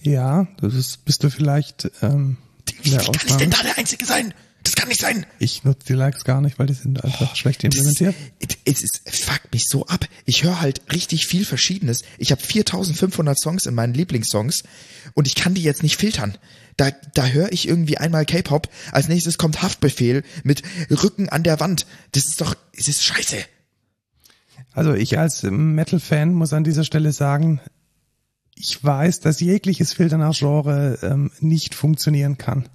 Ja, das ist, bist du vielleicht ähm, Wie kann ich denn da der Einzige sein? Das kann nicht sein. Ich nutze die Likes gar nicht, weil die sind einfach schlecht implementiert. Es ist, es fuckt mich so ab. Ich höre halt richtig viel Verschiedenes. Ich habe 4500 Songs in meinen Lieblingssongs und ich kann die jetzt nicht filtern. Da, da höre ich irgendwie einmal K-Pop, als nächstes kommt Haftbefehl mit Rücken an der Wand. Das ist doch, es ist scheiße. Also ich als Metal-Fan muss an dieser Stelle sagen, ich weiß, dass jegliches Filter nach Genre ähm, nicht funktionieren kann.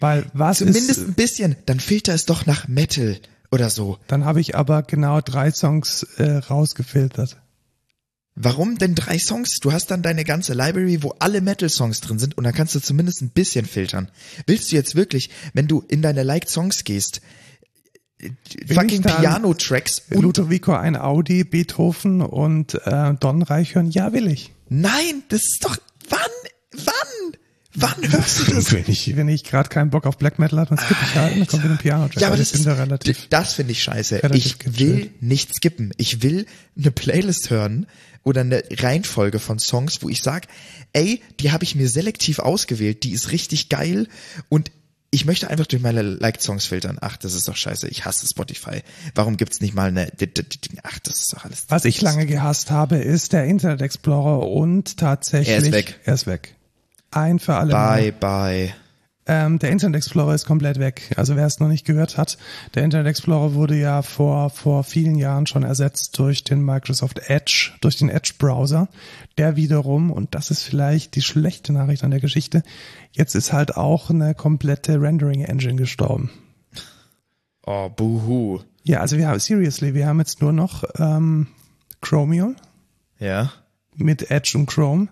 Weil was Zumindest ist, ein bisschen. Dann filter es doch nach Metal oder so. dann habe ich aber genau drei Songs äh, rausgefiltert. Warum denn drei Songs? Du hast dann deine ganze Library, wo alle Metal-Songs drin sind und dann kannst du zumindest ein bisschen filtern. Willst du jetzt wirklich, wenn du in deine Liked Songs gehst, fucking Piano-Tracks und Ludovico ein Audi, Beethoven und äh, Donreich hören? Ja, will ich. Nein, das ist doch wann wann wann hörst du (laughs) das? Wenn ich, wenn ich gerade keinen Bock auf Black Metal habe, dann skippe ich halt und dann kommt wieder ein Piano-Track. Ja, aber Also das ich ist da relativ. das finde ich scheiße. Ich will nicht skippen. Ich will eine Playlist hören oder eine Reihenfolge von Songs, wo ich sag, ey, die habe ich mir selektiv ausgewählt, die ist richtig geil und ich möchte einfach durch meine Liked Songs filtern. Ach, das ist doch scheiße. Ich hasse Spotify. Warum gibt's nicht mal eine Ach, das ist doch alles. Was ich lange gehasst habe, ist der Internet Explorer und tatsächlich. Er ist weg. Er ist weg. Ein für alle Mal. Bye bye. Ähm, der Internet Explorer ist komplett weg. Also wer es noch nicht gehört hat, der Internet Explorer wurde ja vor, vor vielen Jahren schon ersetzt durch den Microsoft Edge, durch den Edge Browser. Der wiederum, und das ist vielleicht die schlechte Nachricht an der Geschichte, jetzt ist halt auch eine komplette Rendering Engine gestorben. Oh, buhu. Ja, also wir haben, seriously, wir haben jetzt nur noch ähm, Chromium Ja. mit Edge und Chrome,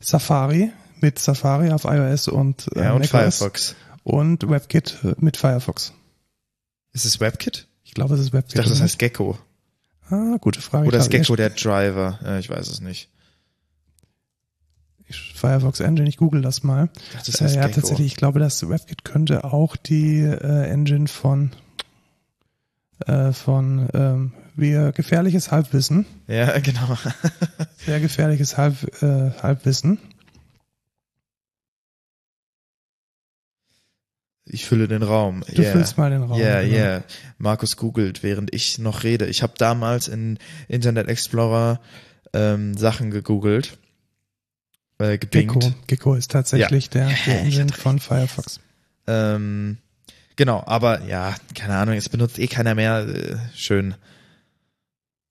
Safari mit Safari auf iOS und, äh, Ja, und Firefox. und WebKit mit Firefox. Ist es WebKit? Ich glaube, es ist Ich WebKit. dachte, das heißt Gecko. ah, gute Frage. Oder ist Ich Gecko der Driver? Ja, ich weiß es nicht. ich- Firefox Engine, ich google das mal. Ich das Äh, heißt ja, Gecko. tatsächlich, ich glaube, das WebKit könnte auch die äh, Engine von äh, von ähm, wir gefährliches Halbwissen, Ja, (laughs) genau. sehr gefährliches Halb, äh, Halbwissen. Ich fülle den Raum. Du yeah. füllst mal den Raum. Ja, genau. ja. Markus googelt, während ich noch rede. Ich habe damals in Internet Explorer ähm, Sachen gegoogelt. Äh. Gecko. Gecko ist tatsächlich der, (laughs) der Ich Engine von Firefox. Ähm, genau, aber ja, keine Ahnung, es benutzt eh keiner mehr. Äh, schön.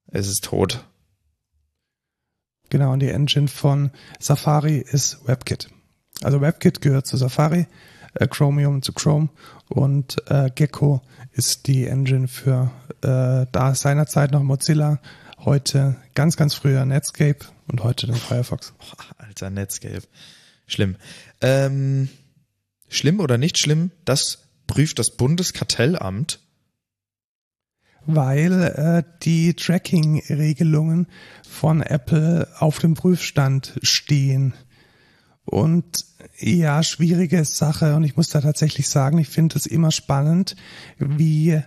Es ist tot. Genau, und die Engine von Safari ist WebKit. Also WebKit gehört zu Safari, äh, Chromium zu Chrome und äh, Gecko ist die Engine für äh, da seinerzeit noch Mozilla, heute ganz, ganz früher Netscape und heute dann Firefox. Alter Netscape. Schlimm. Ähm, schlimm oder nicht schlimm, das prüft das Bundeskartellamt. Weil äh, die Tracking-Regelungen von Apple auf dem Prüfstand stehen. Und ja, schwierige Sache. Und ich muss da tatsächlich sagen, ich finde es immer spannend, wie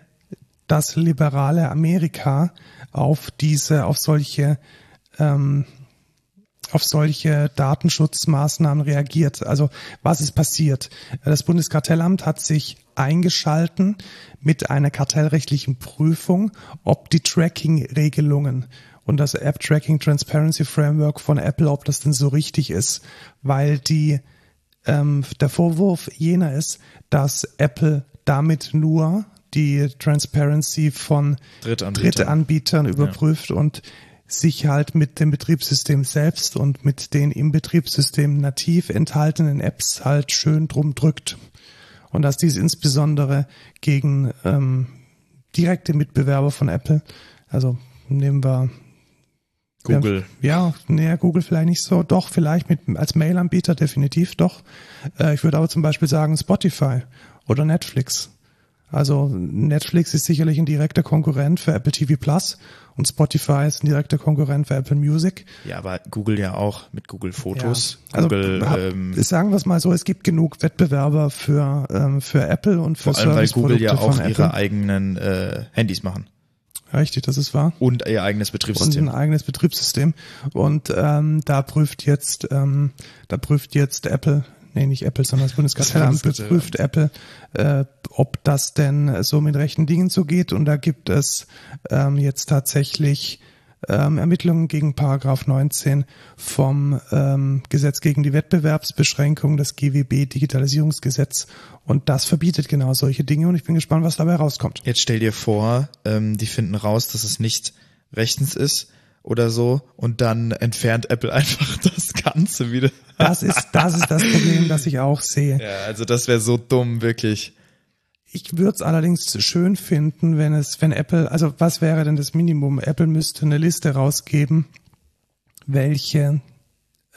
das liberale Amerika auf diese, auf solche, ähm, auf solche Datenschutzmaßnahmen reagiert. Also was ist passiert? Das Bundeskartellamt hat sich eingeschalten mit einer kartellrechtlichen Prüfung, ob die Tracking-Regelungen und das App Tracking Transparency Framework von Apple, ob das denn so richtig ist, weil die ähm, der Vorwurf jener ist, dass Apple damit nur die Transparency von Drittanbieter. Drittanbietern überprüft und sich halt mit dem Betriebssystem selbst und mit den im Betriebssystem nativ enthaltenen Apps halt schön drum drückt. Und dass dies insbesondere gegen ähm, direkte Mitbewerber von Apple, also nehmen wir Google. ja, näher Google vielleicht nicht so. Doch, vielleicht mit als Mail-Anbieter definitiv doch. Äh, ich würde aber zum Beispiel sagen Spotify oder Netflix. Also Netflix ist sicherlich ein direkter Konkurrent für Apple TV Plus und Spotify ist ein direkter Konkurrent für Apple Music. Ja, aber Google ja auch mit Google Fotos. Ja. Also Google, hab- ähm, sagen wir es mal so, es gibt genug Wettbewerber für ähm, für Apple und für vor allem, weil Google ja auch ihre eigenen äh, Handys machen. Richtig, das ist wahr. Und ihr eigenes und Betriebssystem. ein eigenes Betriebssystem. Und ähm, da prüft jetzt, ähm, da prüft jetzt Apple, nee, nicht Apple, sondern das Bundeskartellamt Das Bundeskartellamt. prüft Apple, äh, ob das denn so mit rechten Dingen zugeht. Und da gibt es ähm, jetzt tatsächlich ähm, Ermittlungen gegen Paragraph 19 vom ähm, Gesetz gegen die Wettbewerbsbeschränkung, das GWB Digitalisierungsgesetz. Und das verbietet genau solche Dinge. Und ich bin gespannt, was dabei rauskommt. Jetzt stell dir vor, ähm, die finden raus, dass es nicht rechtens ist oder so und dann entfernt Apple (laughs) einfach das Ganze wieder. Das ist, das ist das Problem, das ich auch sehe. Ja, also das wäre so dumm, wirklich. Ich würde es allerdings schön finden, wenn es, wenn Apple, also was wäre denn das Minimum? Apple müsste eine Liste rausgeben, welche,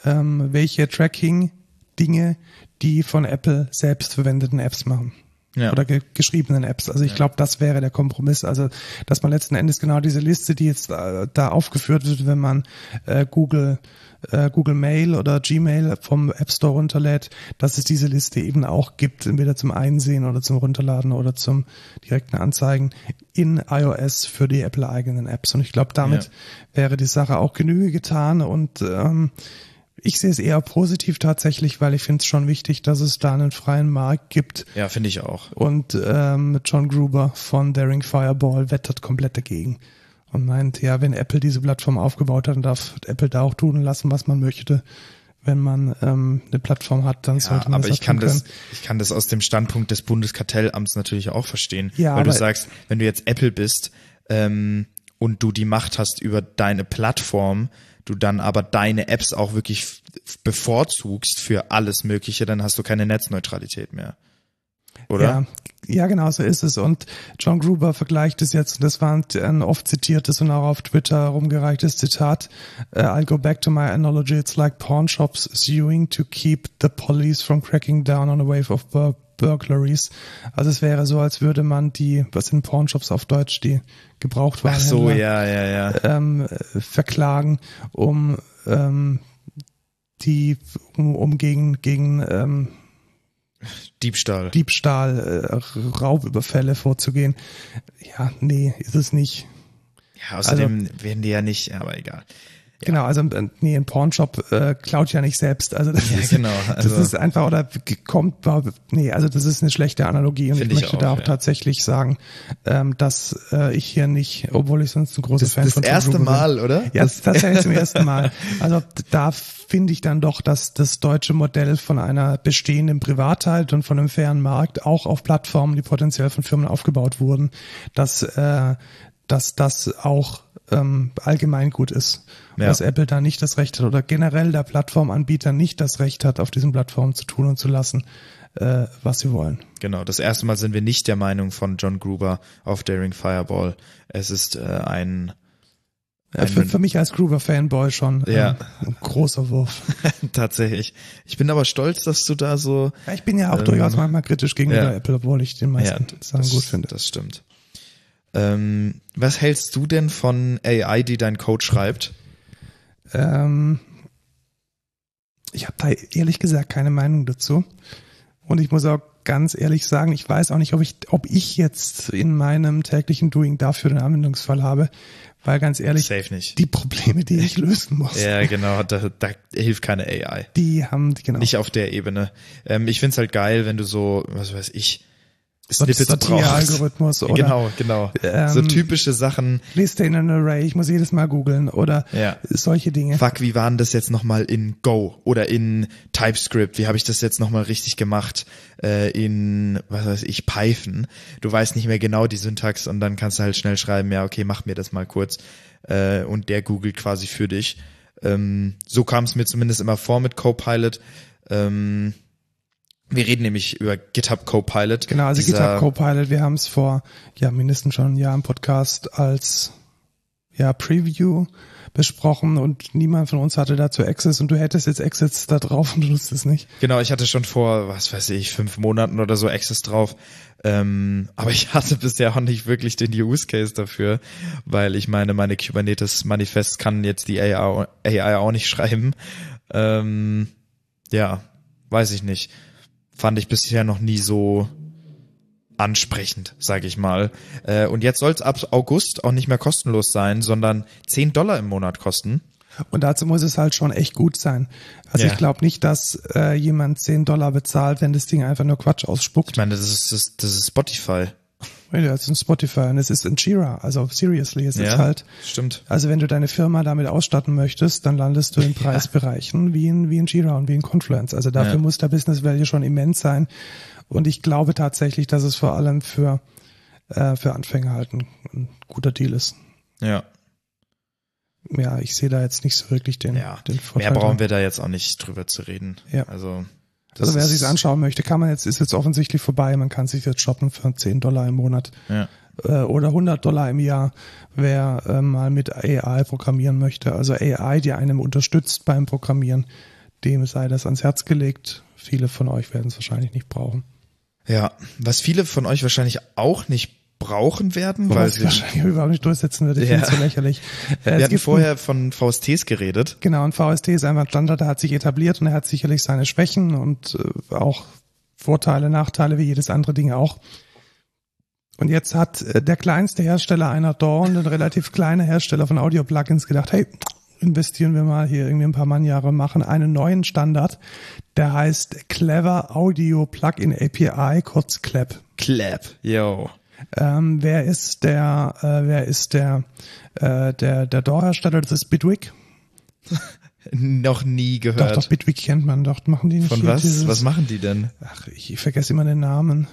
ähm, welche Tracking-Dinge die von Apple selbst verwendeten Apps machen. Ja. oder ge geschriebenen Apps. Also ich glaube, das wäre der Kompromiss. Also dass man letzten Endes genau diese Liste, die jetzt äh, da aufgeführt wird, wenn man äh, Google äh, Google Mail oder Gmail vom App Store runterlädt, dass es diese Liste eben auch gibt, entweder zum Einsehen oder zum Runterladen oder zum direkten Anzeigen in iOS für die Apple eigenen Apps. Und ich glaube, damit Ja. wäre die Sache auch Genüge getan und ähm, ich sehe es eher positiv tatsächlich, weil ich finde es schon wichtig, dass es da einen freien Markt gibt. Ja, finde ich auch. Und ähm, John Gruber von Daring Fireball wettert komplett dagegen und meint, ja, wenn Apple diese Plattform aufgebaut hat, dann darf Apple da auch tun und lassen, was man möchte. Wenn man ähm, eine Plattform hat, dann Ja, sollte man aber das ich kann auch tun das, können. ich kann das aus dem Standpunkt des Bundeskartellamts natürlich auch verstehen. Ja, weil du sagst, wenn du jetzt Apple bist ähm, und du die Macht hast über deine Plattform, du dann aber deine Apps auch wirklich bevorzugst für alles Mögliche, dann hast du keine Netzneutralität mehr. Oder? Ja, ja, genau so ist es. Und John Gruber vergleicht es jetzt, das war ein, oft zitiertes und auch auf Twitter rumgereichtes Zitat. Uh, I'll go back to my analogy. It's like pawn shops suing to keep the police from cracking down on a wave of bur burglaries. Also es wäre so, als würde man die, was sind Pawnshops auf Deutsch, die gebraucht waren, Ach so, ja, ja, ja. ähm, äh, verklagen, um ähm, die, um, um gegen, gegen ähm, Diebstahl. Diebstahl, äh, Raubüberfälle vorzugehen. Ja, nee, ist es nicht. ja, außerdem werden die ja nicht, aber egal. Genau, also äh, nee, ein Pornshop äh, klaut ja nicht selbst. Also das, Ja, ist, genau, das also- ist einfach oder kommt, nee, also das ist eine schlechte Analogie und ich Finde ich möchte auch, da auch ja. tatsächlich sagen, ähm, dass äh, ich hier nicht, obwohl ich sonst ein großer Das, Fan das von Tom erste Gruber bin. Mal, oder? Ja, das, das ist zum (laughs) ersten Mal. Also da finde ich dann doch, dass das deutsche Modell von einer bestehenden Privatheit und von einem fairen Markt auch auf Plattformen, die potenziell von Firmen aufgebaut wurden, dass, äh, dass das auch ähm, allgemein gut ist. Ja. Dass Apple da nicht das Recht hat oder generell der Plattformanbieter nicht das Recht hat, auf diesen Plattformen zu tun und zu lassen, äh, was sie wollen. Genau, das erste Mal sind wir nicht der Meinung von John Gruber auf Daring Fireball. Es ist äh, ein Äh, für, für mich als Gruber-Fanboy schon Ja. ähm, ein großer Wurf. (laughs) tatsächlich. Ich bin aber stolz, dass du da so Ja, ich bin ja auch Ähm, durchaus manchmal kritisch gegenüber ja. Apple, obwohl ich den meisten Sachen das, gut finde. Das stimmt. Ähm, was hältst du denn von AI, die dein Code schreibt? Ähm, ich habe da ehrlich gesagt keine Meinung dazu. Und ich muss auch ganz ehrlich sagen, ich weiß auch nicht, ob ich, ob ich jetzt in meinem täglichen Doing dafür den Anwendungsfall habe, weil ganz ehrlich, die Probleme, die ich lösen muss, Ja, genau, da, da hilft keine AI. die haben, genau. Nicht auf der Ebene. Ähm, ich find's halt geil, wenn du so, was weiß ich, Snippets brauchst. Sortieralgorithmus oder Genau, genau. ähm, so typische Sachen. Liste in an Array, ich muss jedes Mal googeln oder Ja. solche Dinge. Fuck, wie war denn das jetzt nochmal in Go oder in TypeScript? Wie habe ich das jetzt nochmal richtig gemacht? Äh, in, was weiß ich, Python. Du weißt nicht mehr genau die Syntax und dann kannst du halt schnell schreiben, ja, okay, mach mir das mal kurz. Äh, und der googelt quasi für dich. Ähm, so kam es mir zumindest immer vor mit Copilot. Ähm, wir reden nämlich über GitHub Copilot. Genau, also GitHub Copilot, wir haben es vor ja mindestens schon ein Jahr im Podcast als ja Preview besprochen und niemand von uns hatte dazu Access und du hättest jetzt Access da drauf und du wusstest es nicht. Genau, ich hatte schon vor, was weiß ich, fünf Monaten oder so Access drauf. Ähm, aber ich hatte bisher auch nicht wirklich den Use Case dafür, weil ich meine, meine Kubernetes Manifest kann jetzt die AI, AI auch nicht (laughs) schreiben. Ähm, ja, weiß ich nicht. Fand ich bisher noch nie so ansprechend, sage ich mal. Äh, und jetzt soll es ab August auch nicht mehr kostenlos sein, sondern 10 Dollar im Monat kosten. Und dazu muss es halt schon echt gut sein. Also Ja. ich glaube nicht, dass äh, jemand 10 Dollar bezahlt, wenn das Ding einfach nur Quatsch ausspuckt. Ich meine, das ist, das, das ist Spotify. Ja, Das ist ein Spotify und es ist ein Jira. Also seriously, es Ja, ist halt stimmt. Also wenn du deine Firma damit ausstatten möchtest, dann landest du in (laughs) Preisbereichen wie in, wie in Jira und wie in Confluence. Also dafür Ja. muss der Business Value schon immens sein. Und ich glaube tatsächlich, dass es vor allem für, äh, für Anfänger halt ein, ein guter Deal ist. Ja. Ja, ich sehe da jetzt nicht so wirklich den, Ja, den Vorteil. mehr brauchen wir da jetzt auch nicht drüber zu reden. Ja. Also, Also wer sich's anschauen möchte, kann man jetzt, ist jetzt offensichtlich vorbei. Man kann sich jetzt shoppen für 10 Dollar im Monat Ja. äh, oder 100 Dollar im Jahr, wer äh, mal mit AI programmieren möchte. Also AI, die einem unterstützt beim Programmieren, dem sei das ans Herz gelegt. Viele von euch werden es wahrscheinlich nicht brauchen. Ja, was viele von euch wahrscheinlich auch nicht brauchen werden, weil Was ich sie, wahrscheinlich überhaupt nicht durchsetzen würde. Ich Ja. finde (laughs) es so lächerlich. Äh, wir hatten vorher von VSTs geredet. Genau, und VST ist einfach ein Standard, der hat sich etabliert und er hat sicherlich seine Schwächen und äh, auch Vorteile, Nachteile wie jedes andere Ding auch. Und jetzt hat äh, der kleinste Hersteller einer und ein relativ kleiner Hersteller von Audio-Plugins gedacht, hey, investieren wir mal hier irgendwie ein paar Mannjahre, machen einen neuen Standard, der heißt Clever Audio Plugin API, kurz CLAP. Clap, yo. Ähm, wer ist der, äh, wer ist der, äh, der, der DAW-Hersteller? Das ist Bitwig. (laughs) Noch nie Doch, gehört. doch, Bitwig kennt man doch. Machen die nicht von was? dieses- Was machen die denn? Ach, ich, ich vergesse immer den Namen.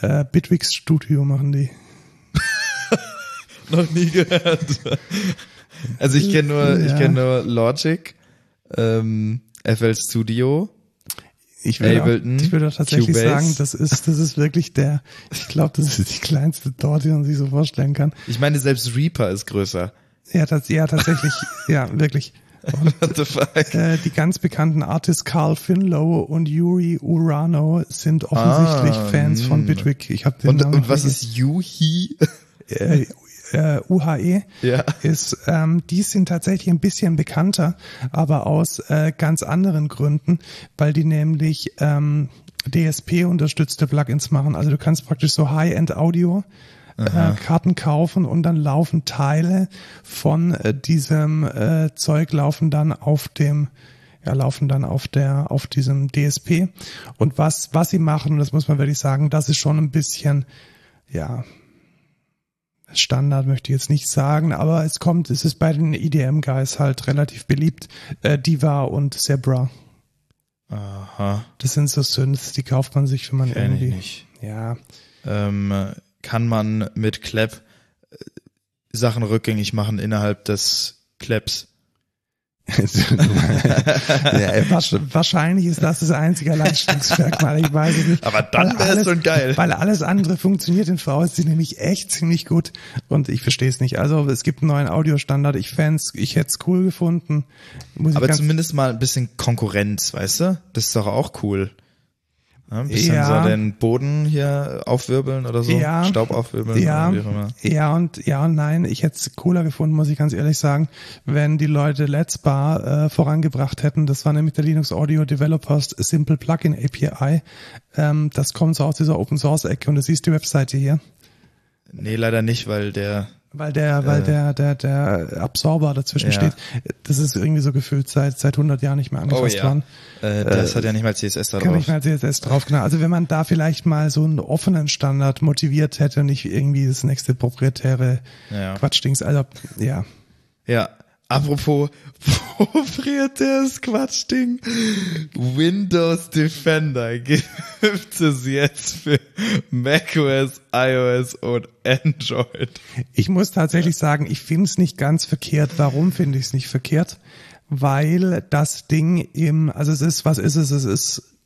Äh, Bitwix Studio machen die. (laughs) Noch nie gehört. Also ich kenne nur, ich Ja. kenne nur Logic, ähm, FL Studio. Ich würde, Ableton, auch, ich würde auch tatsächlich sagen, das ist, das ist wirklich der, ich glaube, das ist die kleinste dort, die man sich so vorstellen kann. Ich meine, selbst Reaper ist größer. Ja, das, ja tatsächlich, (laughs) ja, wirklich. What the fuck? Äh, die ganz bekannten Artists Carl Finlow und Yuri Urano sind offensichtlich Ah, Fans von mh. Bitwig. Ich habe den Und, Namen und was ist Yuhi? äh, äh, UHE Ja. ist, ähm, die sind tatsächlich ein bisschen bekannter, aber aus äh, ganz anderen Gründen, weil die nämlich ähm, DSP-unterstützte Plugins machen. Also du kannst praktisch so High-End-Audio äh, Karten kaufen und dann laufen Teile von äh, diesem äh, Zeug laufen dann auf dem ja, laufen dann auf der auf diesem DSP und was was sie machen, das muss man wirklich sagen, das ist schon ein bisschen ja Standard möchte ich jetzt nicht sagen, aber es kommt, es ist bei den EDM-Guys halt relativ beliebt. Äh, Diva und Zebra. Aha, Das sind so Synths, die kauft man sich, wenn man kenn ich irgendwie. nicht. Ja. Ähm, kann man mit Clap äh, Sachen rückgängig machen innerhalb des Claps? (laughs) ja, wahrscheinlich ist das das einzige Alleinstellungsmerkmal. Ich weiß es nicht. Aber dann wär's alles- schon geil. Weil alles andere funktioniert in VST nämlich echt ziemlich gut. Und ich verstehe es nicht. Also es gibt einen neuen Audiostandard. Ich fänd's, ich hätte es cool gefunden. Muss Aber zumindest mal ein bisschen Konkurrenz, weißt du? Das ist doch auch cool. Ein bisschen Ja. so den Boden hier aufwirbeln oder so. Ja. Staub aufwirbeln. Ja, oder wie auch immer. ja und ja und nein. Ich hätte es cooler gefunden, muss ich ganz ehrlich sagen, wenn die Leute Let's Bar äh, vorangebracht hätten. Das war nämlich der Linux Audio Developers Simple Plugin API. Ähm, das kommt so aus dieser Open Source Ecke und du siehst die Webseite hier. Nee, leider nicht, weil der Weil der, weil Äh. der, der, der Absorber dazwischen Ja. steht. Das ist irgendwie so gefühlt seit, seit 100 Jahren nicht mehr angefasst worden. Äh, das hat ja nicht mal CSS da Kann drauf. ich mal CSS drauf, genau. Also wenn man da vielleicht mal so einen offenen Standard motiviert hätte, nicht irgendwie das nächste proprietäre Ja. Quatschdings. Also, ja. Ja. Apropos (laughs) proprietäres Quatschding. Windows Defender gibt es jetzt für macOS, iOS und Android. Ich muss tatsächlich sagen, ich finde es nicht ganz verkehrt. Warum finde ich es nicht verkehrt? Weil das Ding im, also es ist, was ist es? Es ist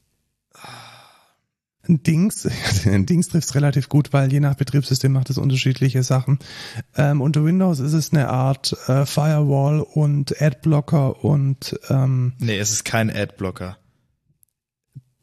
Dings, (laughs) Dings trifft relativ gut, weil je nach Betriebssystem macht es unterschiedliche Sachen. Ähm, unter Windows ist es eine Art äh, Firewall und Adblocker und ähm, Nee, es ist kein Adblocker.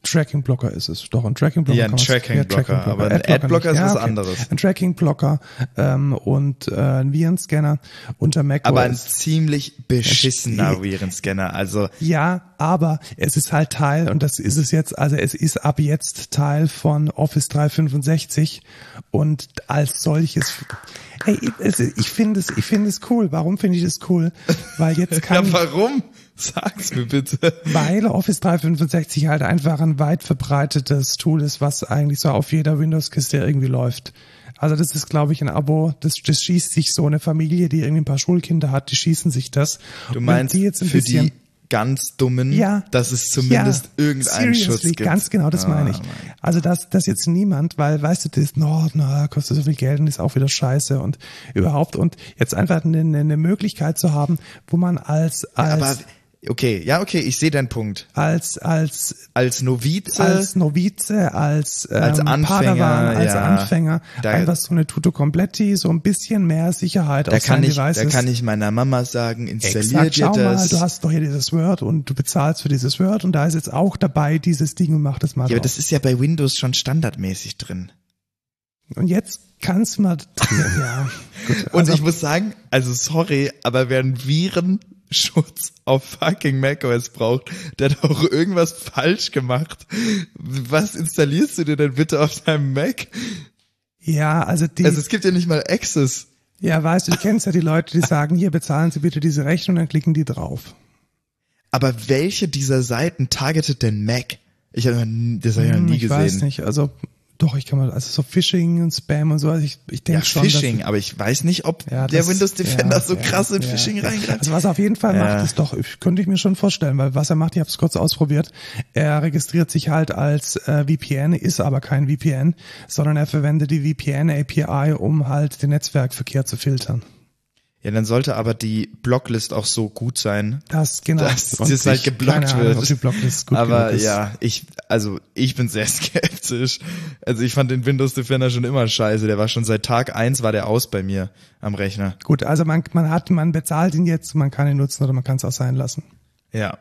Tracking-Blocker ist es. Doch, ein Tracking-Blocker. Ja, ein kann man's- Tracking-Blocker, aber ein Adblocker ist was okay. anderes. Ein Tracking-Blocker ähm, und äh, ein Virenscanner unter Mac Aber ein ziemlich beschissener Ja. Virenscanner. Also Ja, aber es ist halt Teil, und das ist es jetzt, also es ist ab jetzt Teil von Office 365 und als solches, hey, ich finde es, ich finde es cool. Warum finde ich es cool? Weil jetzt (laughs) kann, ja, warum? Sag's mir bitte. weil Office 365 halt einfach ein weit verbreitetes Tool ist, was eigentlich so auf jeder Windows-Kiste irgendwie läuft. Also das ist, glaube ich, ein Abo, das, das schießt sich so eine Familie, die irgendwie ein paar Schulkinder hat, die schießen sich das. Du meinst die jetzt ein für bisschen, die ganz dummen, Ja. dass es zumindest ja, irgendeinen Schutz gibt. Ganz genau, das Ah, meine ich. mein Also dass das jetzt niemand, weil weißt du, das no, na, kostet so viel Geld und ist auch wieder scheiße und überhaupt und jetzt einfach eine, eine Möglichkeit zu haben, wo man als als Aber Okay, ja, okay, ich sehe deinen Punkt. als als Als Novize, als Novize, als, ähm, Als Anfänger, Padawan, als ja. Anfänger, Da- einfach so eine Tutto Completti, so ein bisschen mehr Sicherheit da auf kann ich, da Devices. kann ich meiner Mama sagen, installier Exakt, dir schau mal, das. du hast doch hier dieses Word und du bezahlst für dieses Word und da ist jetzt auch dabei dieses Ding und mach das mal ja, aber drauf. das ist ja bei Windows schon standardmäßig drin. Und jetzt kannst du mal, ja, gut, (laughs) Und also, ich muss sagen, also sorry, aber wer einen Virenschutz auf fucking macOS braucht, der hat auch irgendwas falsch gemacht. Was installierst du dir denn bitte auf deinem Mac? ja, also die, Also es gibt ja nicht mal Access. ja, weißt du, du kennst ja die Leute, die sagen, hier bezahlen Sie bitte diese Rechnung, dann klicken die drauf. Aber welche dieser Seiten targetet denn Mac? Ich habe das habe ich noch Hm, nie ich weiß gesehen. nicht, also doch, ich kann mal, also so Phishing und Spam und so, also ich, ich denke Ja, schon, Phishing, aber ich weiß nicht, ob ja, der das- Windows Defender ja, so krass in Phishing reingreift. Also was er auf jeden Fall macht, ist doch, ich- könnte ich mir schon vorstellen, weil was er macht, ich habe es kurz ausprobiert, er registriert sich halt als äh, VPN, ist aber kein VPN, sondern er verwendet die VPN API, um halt den Netzwerkverkehr zu filtern. Ja, dann sollte aber die Blocklist auch so gut sein, Das genau. dass das halt geblockt Ahnung, wird. aber ja, ich, also ich bin sehr (laughs) skeptisch. Also ich fand den Windows Defender schon immer scheiße. Der war schon seit Tag eins war der aus bei mir am Rechner. Gut, also man, man hat, man bezahlt ihn jetzt, man kann ihn nutzen oder man kann es auch sein lassen. Ja.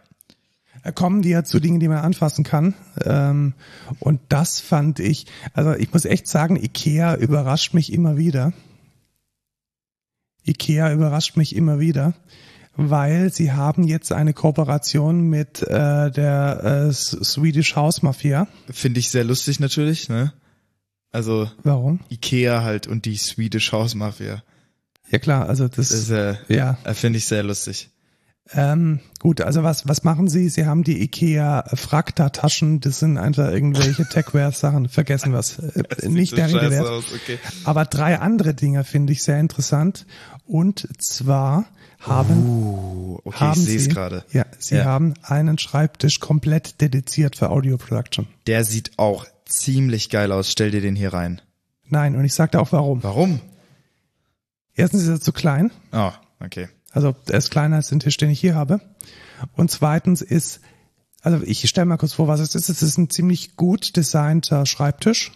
Da kommen die ja zu Dingen, die man anfassen kann. Ähm, und das fand ich, also ich muss echt sagen, Ikea überrascht mich immer wieder. Ikea überrascht mich immer wieder, weil sie haben jetzt eine Kooperation mit äh, der äh, Swedish House Mafia. Finde ich sehr lustig natürlich, ne? Also Warum? Ikea halt und die Swedish House Mafia. Ja klar, also das, Das ist, äh, ja. finde ich sehr lustig. Ähm, gut, also was, was machen Sie? Sie haben die IKEA Frakta-Taschen, das sind einfach irgendwelche (laughs) Techwear-Sachen, vergessen was. (laughs) Nicht Sieht der so Rede wert. okay. Aber drei andere Dinge finde ich sehr interessant. Und zwar haben, Uh, okay, haben ich sehe es Sie, gerade. ja, Sie Ja. haben einen Schreibtisch komplett dediziert für Audio Production. Der sieht auch ziemlich geil aus. Stell dir den hier rein. Nein, und ich sagte auch warum. Warum? Erstens ist er zu klein. Oh, okay. Also er ist kleiner als den Tisch, den ich hier habe. Und zweitens ist, also ich stelle mal kurz vor, was es ist. Es ist ein ziemlich gut designter Schreibtisch.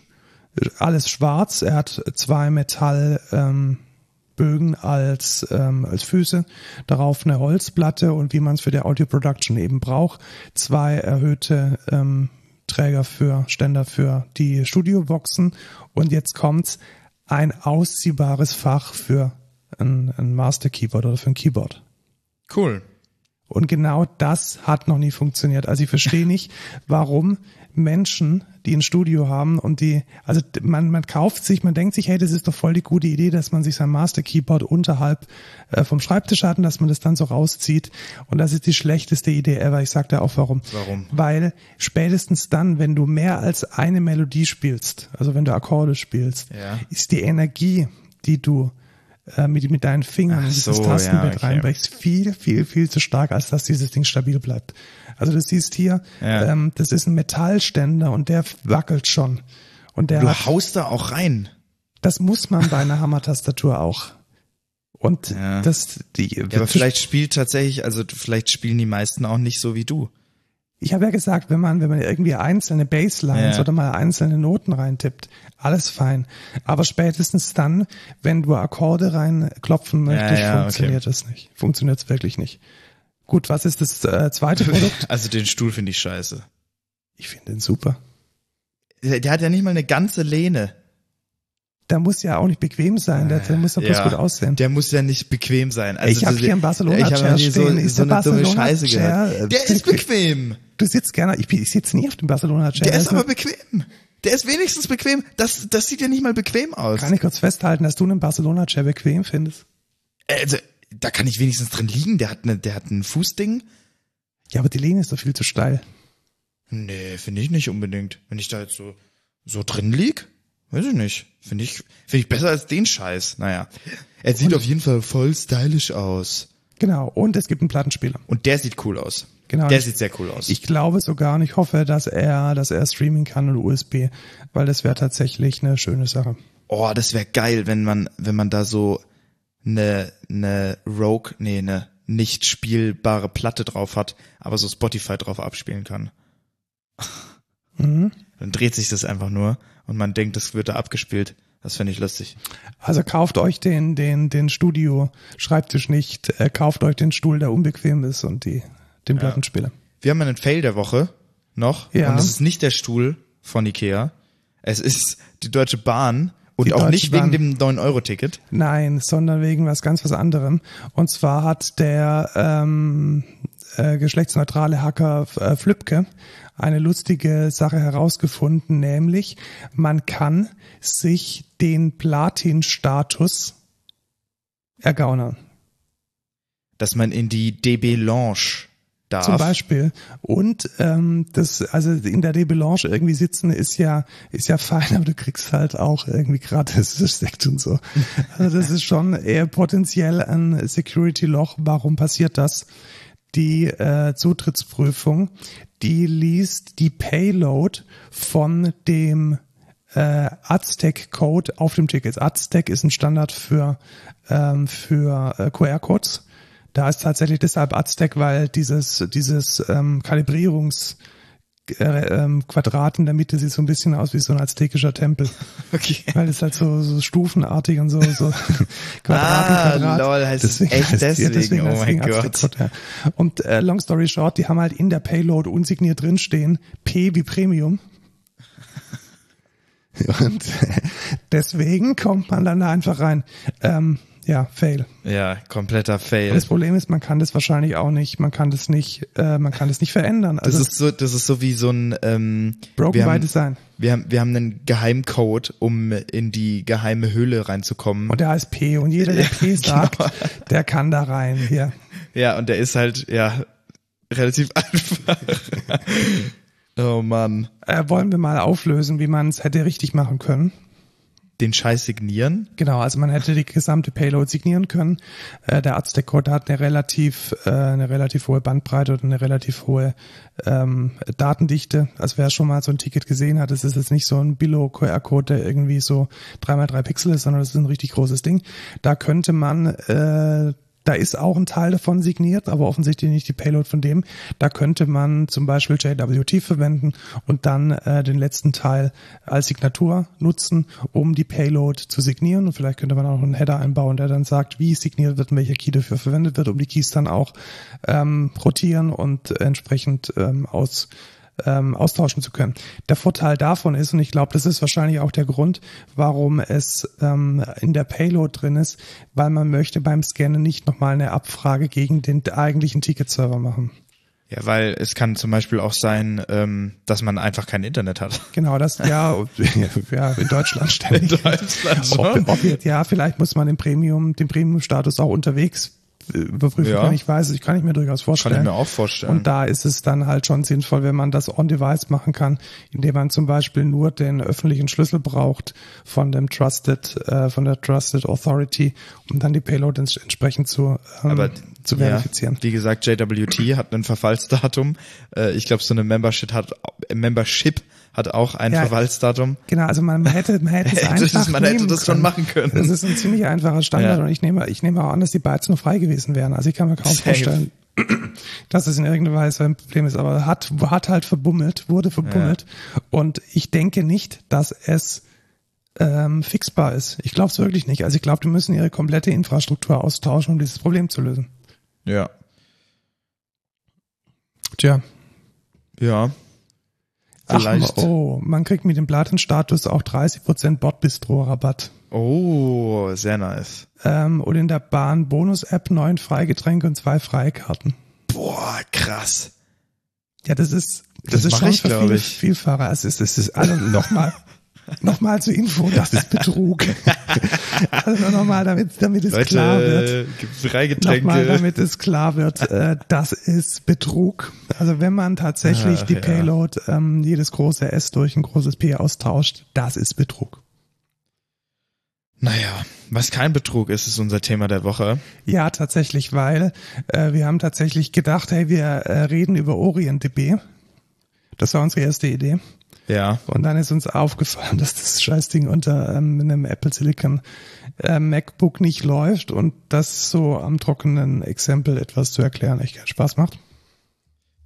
Alles schwarz. Er hat zwei Metall ähm, als, ähm, als Füße, darauf eine Holzplatte und wie man es für die Audio Production eben braucht, zwei erhöhte ähm, Träger für Ständer für die Studioboxen und jetzt kommt's ein ausziehbares Fach für ein, ein Master Keyboard oder für ein Keyboard. Cool. Und genau das hat noch nie funktioniert. Also ich verstehe (laughs) nicht, warum Menschen, die ein Studio haben und die, also man, man kauft sich, man denkt sich, hey, das ist doch voll die gute Idee, dass man sich sein Master Keyboard unterhalb äh, vom Schreibtisch hat und dass man das dann so rauszieht. Und das ist die schlechteste Idee ever. Ich sag dir auch warum. Warum? Weil spätestens dann, wenn du mehr als eine Melodie spielst, also wenn du Akkorde spielst, Ja. ist die Energie, die du äh, mit, mit deinen Fingern in dieses so, Tastenbett ja, okay. reinbrichst, viel, viel, viel zu stark, als dass dieses Ding stabil bleibt. Also du siehst hier, Ja. ähm, das ist ein Metallständer und der wackelt schon. Und der Du hat, haust da auch rein. das muss man bei einer Hammertastatur auch. Und Ja. das, die, Ja, aber vielleicht spielt tatsächlich, also vielleicht spielen die meisten auch nicht so wie du. Ich habe ja gesagt, wenn man, wenn man irgendwie einzelne Basslines Ja. oder mal einzelne Noten reintippt, alles fein. Aber spätestens dann, wenn du Akkorde reinklopfen möchtest, ja, okay. funktioniert das nicht. Funktioniert es wirklich nicht. Gut, was ist das äh, zweite Produkt? (laughs) Also den Stuhl finde ich scheiße. Ich finde den super. Der, der hat ja nicht mal eine ganze Lehne. Der muss ja auch nicht bequem sein, der, der muss doch bloß Ja, gut aussehen. Der muss ja nicht bequem sein. Also Ich hab das- hier einen Barcelona Ich habe Chair noch nie so, stehen. Ist so eine dumme Scheiße gehört. äh, Der ist bequem. Du sitzt gerne, ich, ich sitze nie auf dem Barcelona Chair. Der ist Also, aber bequem. Der ist wenigstens bequem. Das, das sieht ja nicht mal bequem aus. Kann ich kurz festhalten, dass du einen Barcelona Chair bequem findest? Also, da kann ich wenigstens drin liegen. Der hat eine, der hat ein Fußding. Ja, aber die Lehne ist doch viel zu steil. Nee, finde ich nicht unbedingt. Wenn ich da jetzt so, so drin lieg, weiß ich nicht. Finde ich, finde ich besser als den Scheiß. Naja. Er sieht auf jeden Fall voll stylisch aus. Genau. Und es gibt einen Plattenspieler. Und der sieht cool aus. Genau. Der sieht sehr cool aus. Ich glaube sogar und ich hoffe, dass er, dass er streamen kann und USB, weil das wäre tatsächlich eine schöne Sache. oh, das wäre geil, wenn man, wenn man da so eine, eine Rogue, nee, eine, nicht spielbare Platte drauf hat, aber so Spotify drauf abspielen kann. Mhm. Dann dreht sich das einfach nur und man denkt, das wird da abgespielt. Das finde ich lustig. Also kauft euch den, den, den Studio-Schreibtisch nicht, äh, kauft euch den Stuhl, der unbequem ist und die, den Plattenspieler. Wir haben einen Fail der Woche noch. Ja. Und es ist nicht der Stuhl von Ikea. Es ist die Deutsche Bahn und Die auch Deutsche nicht Bahn. wegen dem 9-Euro-Ticket. Nein, sondern wegen was ganz was anderem. Und zwar hat der ähm, äh, geschlechtsneutrale Hacker äh, Flübke eine lustige Sache herausgefunden, nämlich man kann sich den Platin-Status ergaunern. Dass man in die DB Lounge darf. Zum Beispiel. Und ähm, das, also in der Debelange irgendwie sitzen ist ja, ist ja fein, (laughs) aber du kriegst halt auch irgendwie gratis (laughs) Sekt und so. Also das ist schon eher potenziell ein Security-Loch. Warum passiert das? Die äh, Zutrittsprüfung, die liest die Payload von dem äh, Aztec-Code auf dem Ticket. Aztec ist ein Standard für, ähm, für äh, QR-Codes. Da ist tatsächlich deshalb Aztec, weil dieses, dieses ähm, Kalibrierungs äh, ähm, Quadrat in der Mitte sieht so ein bisschen aus wie so ein aztekischer Tempel. (laughs) Okay. Weil es halt so, so stufenartig und so, so (laughs) (laughs) Quadraten, Ah, Quadrat. lol, heißt es echt heißt- ja, deswegen? Oh mein Gott. Ja. Und äh, long story short, die haben halt in der Payload unsigniert drinstehen, P wie Premium. Und deswegen kommt man dann da einfach rein. Ähm, ja, Fail. Ja, kompletter Fail. Das Problem ist, man kann das wahrscheinlich auch nicht, man kann das nicht, äh, man kann das nicht verändern. Das Also ist so, das ist so wie so ein, ähm, broken wir by haben, Design. wir haben, wir haben einen Geheimcode, um in die geheime Höhle reinzukommen. Und der heißt P und jeder, der P (laughs) sagt, der kann da rein. Hier. ja, und der ist halt, ja, relativ (laughs) einfach. oh Mann. Äh, wollen wir mal auflösen, wie man es hätte richtig machen können. Den Scheiß signieren? Genau, also man hätte die gesamte Payload signieren können. Äh, der Aztec-Code hat eine relativ, äh, eine relativ hohe Bandbreite und eine relativ hohe ähm, Datendichte. Also wer schon mal so ein Ticket gesehen hat, es ist jetzt nicht so ein Billo-QR-Code, der irgendwie so 3x3 Pixel ist, sondern das ist ein richtig großes Ding. Da könnte man äh, da ist auch ein Teil davon signiert, aber offensichtlich nicht die Payload von dem. Da könnte man zum Beispiel JWT verwenden und dann äh, den letzten Teil als Signatur nutzen, um die Payload zu signieren. Und vielleicht könnte man auch einen Header einbauen, der dann sagt, wie signiert wird und welcher Key dafür verwendet wird, um die Keys dann auch ähm, rotieren und entsprechend ähm, aus ähm, austauschen zu können. Der Vorteil davon ist, und ich glaube, das ist wahrscheinlich auch der Grund, warum es ähm, in der Payload drin ist, weil man möchte beim Scannen nicht nochmal eine Abfrage gegen den eigentlichen Ticket-Server machen. Ja, weil es kann zum Beispiel auch sein, ähm, dass man einfach kein Internet hat. Genau, das, ja, (laughs) ja in Deutschland ständig. In Deutschland Ob, ob jetzt, ja, vielleicht muss man den Premium, den Premium-Status auch unterwegs überprüfen Ja. können. Ich weiß, ich kann ich mir durchaus Kann vorstellen. ich mir auch vorstellen. Und da ist es dann halt schon sinnvoll, wenn man das on-device machen kann, indem man zum Beispiel nur den öffentlichen Schlüssel braucht von dem Trusted, äh, von der Trusted Authority, um dann die Payload ents entsprechend zu, ähm, Aber zu verifizieren. Ja, wie gesagt, JWT hat ein Verfallsdatum. Äh, ich glaube, so eine Membership hat äh, Membership hat auch ein Ja. Verfallsdatum. Genau, also man hätte, man (laughs) hätte es einfach man hätte das schon machen können. Das ist ein ziemlich einfacher Standard Ja. und ich nehme, ich nehme auch an, dass die Bytes nur frei gewesen wären. Also ich kann mir kaum Safe. vorstellen, dass es in irgendeiner Weise ein Problem ist, aber hat, hat halt verbummelt, wurde verbummelt und ich denke nicht, dass es ähm, fixbar ist. Ich glaube es wirklich nicht. Also ich glaube, die müssen ihre komplette Infrastruktur austauschen, um dieses Problem zu lösen. Ja. Tja. Ja. Ach, Vielleicht. oh, man kriegt mit dem Platin-Status auch 30% Bordbistro-Rabatt. Oh, sehr nice. Ähm, und in der Bahn Bonus-App neun Freigetränke und zwei Freikarten. Boah, krass. Ja, das ist, das, Das ist schon ich, für viele ich. Vielfahrer. Es ist, es ist, also nochmal, (laughs) nochmal zur Info, das ist Betrug. (laughs) also nochmal, damit, damit es klar wird. Leute, gibt Freigetränke. Nochmal, damit es klar wird, äh, das ist Betrug. Also wenn man tatsächlich Ach, die ja. Payload, ähm, jedes große S durch ein großes P austauscht, das ist Betrug. Naja, was kein Betrug ist, ist unser Thema der Woche. Ja, tatsächlich, weil äh, wir haben tatsächlich gedacht, hey, wir äh, reden über OrientDB. Das war unsere erste Idee. Ja. Und dann ist uns aufgefallen, (laughs) dass das Scheißding unter ähm, einem Apple Silicon äh, MacBook nicht läuft und das so am trockenen Exempel etwas zu erklären echt keinen Spaß macht.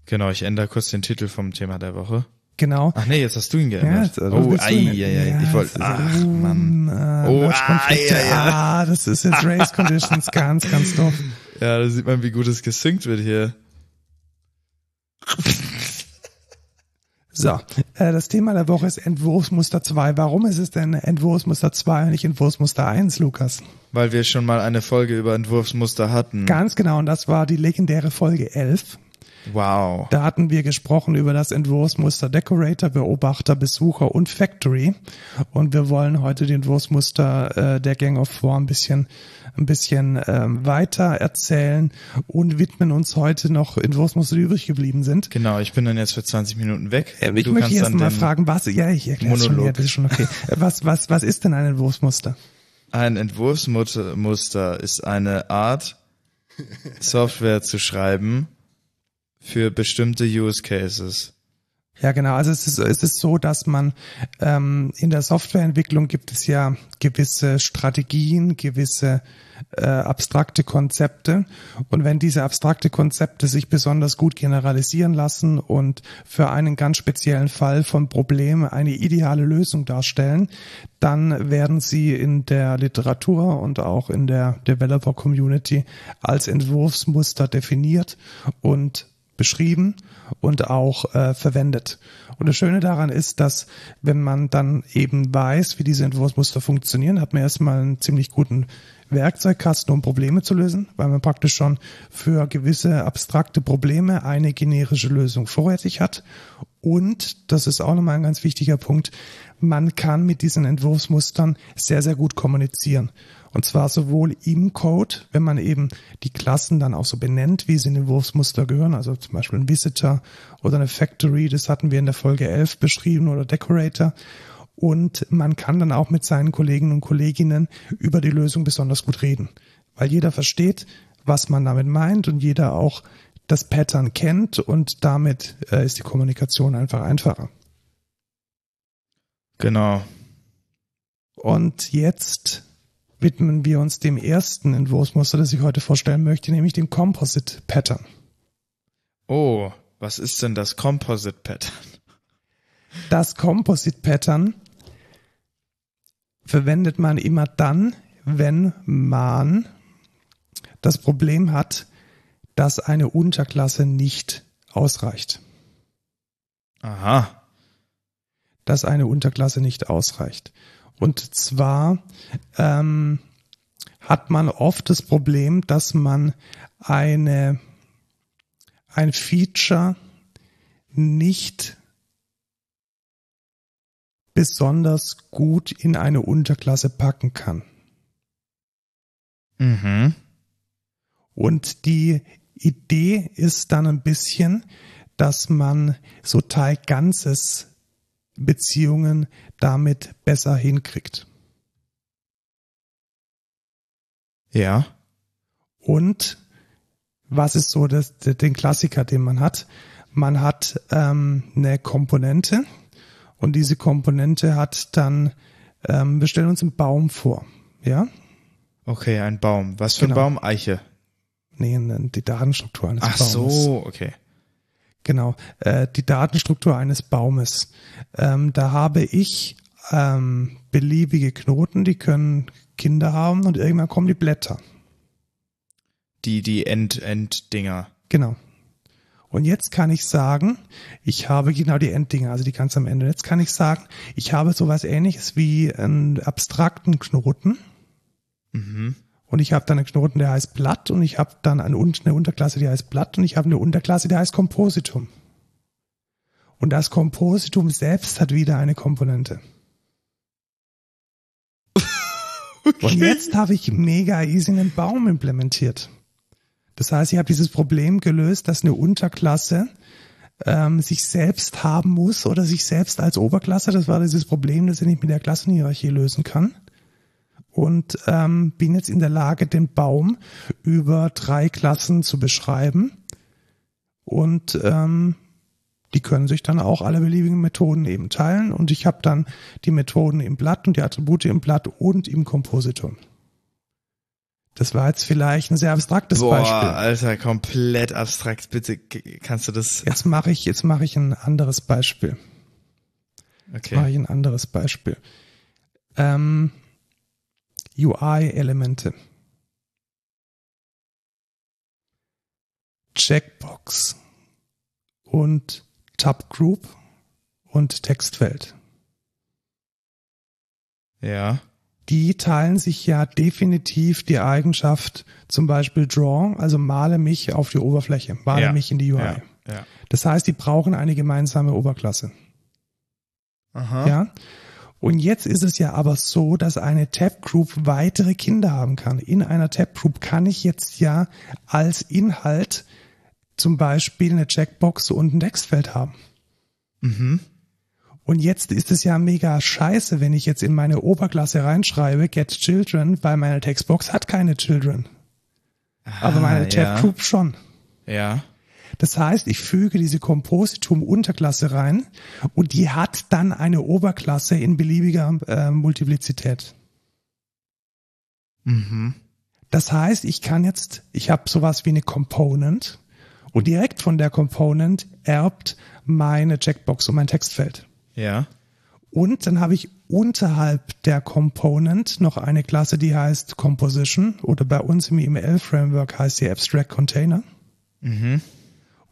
Genau, ich ändere kurz den Titel vom Thema der Woche. Genau. Ach nee, jetzt hast du ihn geändert. Ja, oh, ei, ei, ei, ich wollte, ach, Mann. Äh, Oh, ah, ja, ja. Ah, das ist jetzt Race Conditions, (laughs) ganz, ganz doof. Ja, da sieht man, wie gut es gesynkt wird hier. So, äh, das Thema der Woche ist Entwurfsmuster 2. Warum ist es denn Entwurfsmuster 2 und nicht Entwurfsmuster 1, Lukas? Weil wir schon mal eine Folge über Entwurfsmuster hatten. Ganz genau, und das war die legendäre Folge 11. Wow. Da hatten wir gesprochen über das Entwurfsmuster Decorator, Beobachter, Besucher und Factory. Und wir wollen heute den Entwurfsmuster äh, der Gang of Four ein bisschen, ein bisschen ähm, weiter erzählen und widmen uns heute noch Entwurfsmuster, die übrig geblieben sind. Genau, ich bin dann jetzt für 20 Minuten weg. Ähm, ich Du möchte erst mal fragen, was, ja, ich erkläre schon, ja, das ist schon okay. Äh, Was, was, was ist denn ein Entwurfsmuster? Ein Entwurfsmuster ist eine Art, Software zu schreiben für bestimmte Use Cases. Ja, genau. Also es ist, es ist so, dass man ähm, in der Softwareentwicklung gibt es ja gewisse Strategien, gewisse äh, abstrakte Konzepte. Und wenn diese abstrakte Konzepte sich besonders gut generalisieren lassen und für einen ganz speziellen Fall von Problem eine ideale Lösung darstellen, dann werden sie in der Literatur und auch in der Developer Community als Entwurfsmuster definiert und beschrieben und auch äh, verwendet. Und das Schöne daran ist, dass wenn man dann eben weiß, wie diese Entwurfsmuster funktionieren, hat man erstmal einen ziemlich guten Werkzeugkasten, um Probleme zu lösen, weil man praktisch schon für gewisse abstrakte Probleme eine generische Lösung vorrätig hat. Und, das ist auch nochmal ein ganz wichtiger Punkt, man kann mit diesen Entwurfsmustern sehr, sehr gut kommunizieren. Und zwar sowohl im Code, wenn man eben die Klassen dann auch so benennt, wie sie in den Entwurfsmuster gehören, also zum Beispiel ein Visitor oder eine Factory, das hatten wir in der Folge 11 beschrieben, oder Decorator. Und man kann dann auch mit seinen Kollegen und Kolleginnen über die Lösung besonders gut reden, weil jeder versteht, was man damit meint und jeder auch das Pattern kennt und damit äh, ist die Kommunikation einfach einfacher. Genau. Und jetzt widmen wir uns dem ersten Entwurfsmuster, das ich heute vorstellen möchte, nämlich dem Composite Pattern. Oh, was ist denn das Composite Pattern? Das Composite Pattern verwendet man immer dann, wenn man das Problem hat, dass eine Unterklasse nicht ausreicht. Aha. Dass eine Unterklasse nicht ausreicht. Und zwar ähm, hat man oft das Problem, dass man eine ein Feature nicht besonders gut in eine Unterklasse packen kann. Mhm. Und die Idee ist dann ein bisschen, dass man so Teil Ganzes Beziehungen damit besser hinkriegt. Ja. Und was ist so das, den Klassiker, den man hat? Man hat ähm, eine Komponente und diese Komponente hat dann, ähm, wir stellen uns einen Baum vor, ja? Okay, ein Baum. Was für Genau. ein Baum? Eiche. Nee, ne, die Datenstruktur eines Ach Baumes. so, okay. Genau, äh, die Datenstruktur eines Baumes. Ähm, da habe ich ähm, beliebige Knoten, die können Kinder haben und irgendwann kommen die Blätter. Die, die End-End-Dinger. Genau. Und jetzt kann ich sagen, ich habe genau die Enddinger, also die ganz am Ende. Jetzt kann ich sagen, ich habe sowas ähnliches wie einen abstrakten Knoten. Mhm. Und ich habe dann einen Knoten, der heißt Blatt und ich habe dann eine, eine Unterklasse, die heißt Blatt und ich habe eine Unterklasse, die heißt Kompositum. Und das Kompositum selbst hat wieder eine Komponente. (laughs) Und jetzt habe ich mega easy einen Baum implementiert. Das heißt, ich habe dieses Problem gelöst, dass eine Unterklasse ähm, sich selbst haben muss oder sich selbst als Oberklasse. Das war dieses Problem, das ich nicht mit der Klassenhierarchie lösen kann und ähm, bin jetzt in der Lage, den Baum über drei Klassen zu beschreiben und ähm, die können sich dann auch alle beliebigen Methoden eben teilen und ich habe dann die Methoden im Blatt und die Attribute im Blatt und im Kompositum. Das war jetzt vielleicht ein sehr abstraktes Boah, Beispiel. Alter, komplett abstrakt. Bitte, kannst du das? Jetzt mache ich, jetzt mache ich ein anderes Beispiel. Jetzt mache Okay. ich ein anderes Beispiel. Ähm, UI-Elemente. Checkbox und Tab Group und Textfeld. Ja. Die teilen sich ja definitiv die Eigenschaft, zum Beispiel Draw, also male mich auf die Oberfläche, male Ja. mich in die UI. Ja. ja. Das heißt, die brauchen eine gemeinsame Oberklasse. Aha. Ja. Und jetzt ist es ja aber so, dass eine Tab Group weitere Kinder haben kann. In einer Tab Group kann ich jetzt ja als Inhalt zum Beispiel eine Checkbox und ein Textfeld haben. Mhm. Und jetzt ist es ja mega scheiße, wenn ich jetzt in meine Oberklasse reinschreibe, get children, weil meine Textbox hat keine children. Aber meine Ah, Tab ja. Group schon. Ja. Das heißt, ich füge diese Kompositum-Unterklasse rein und die hat dann eine Oberklasse in beliebiger äh, Multiplizität. Mhm. Das heißt, ich kann jetzt, ich habe sowas wie eine Component und direkt von der Component erbt meine Checkbox und mein Textfeld. Ja. Und dann habe ich unterhalb der Component noch eine Klasse, die heißt Composition oder bei uns im EML-Framework heißt sie Abstract Container. Mhm.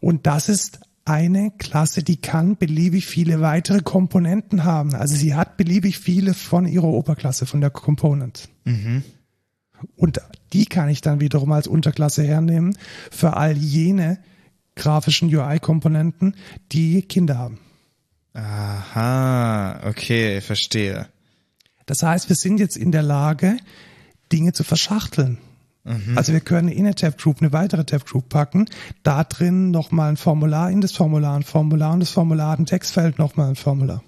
Und das ist eine Klasse, die kann beliebig viele weitere Komponenten haben. Also sie hat beliebig viele von ihrer Oberklasse, von der Component. Mhm. Und die kann ich dann wiederum als Unterklasse hernehmen für all jene grafischen UI-Komponenten, die Kinder haben. Aha. Okay, verstehe. Das heißt, wir sind jetzt in der Lage, Dinge zu verschachteln. Also wir können in eine Tab Group eine weitere Tab Group packen, da drin nochmal ein Formular, in das Formular ein Formular und das Formular ein Textfeld nochmal ein Formular.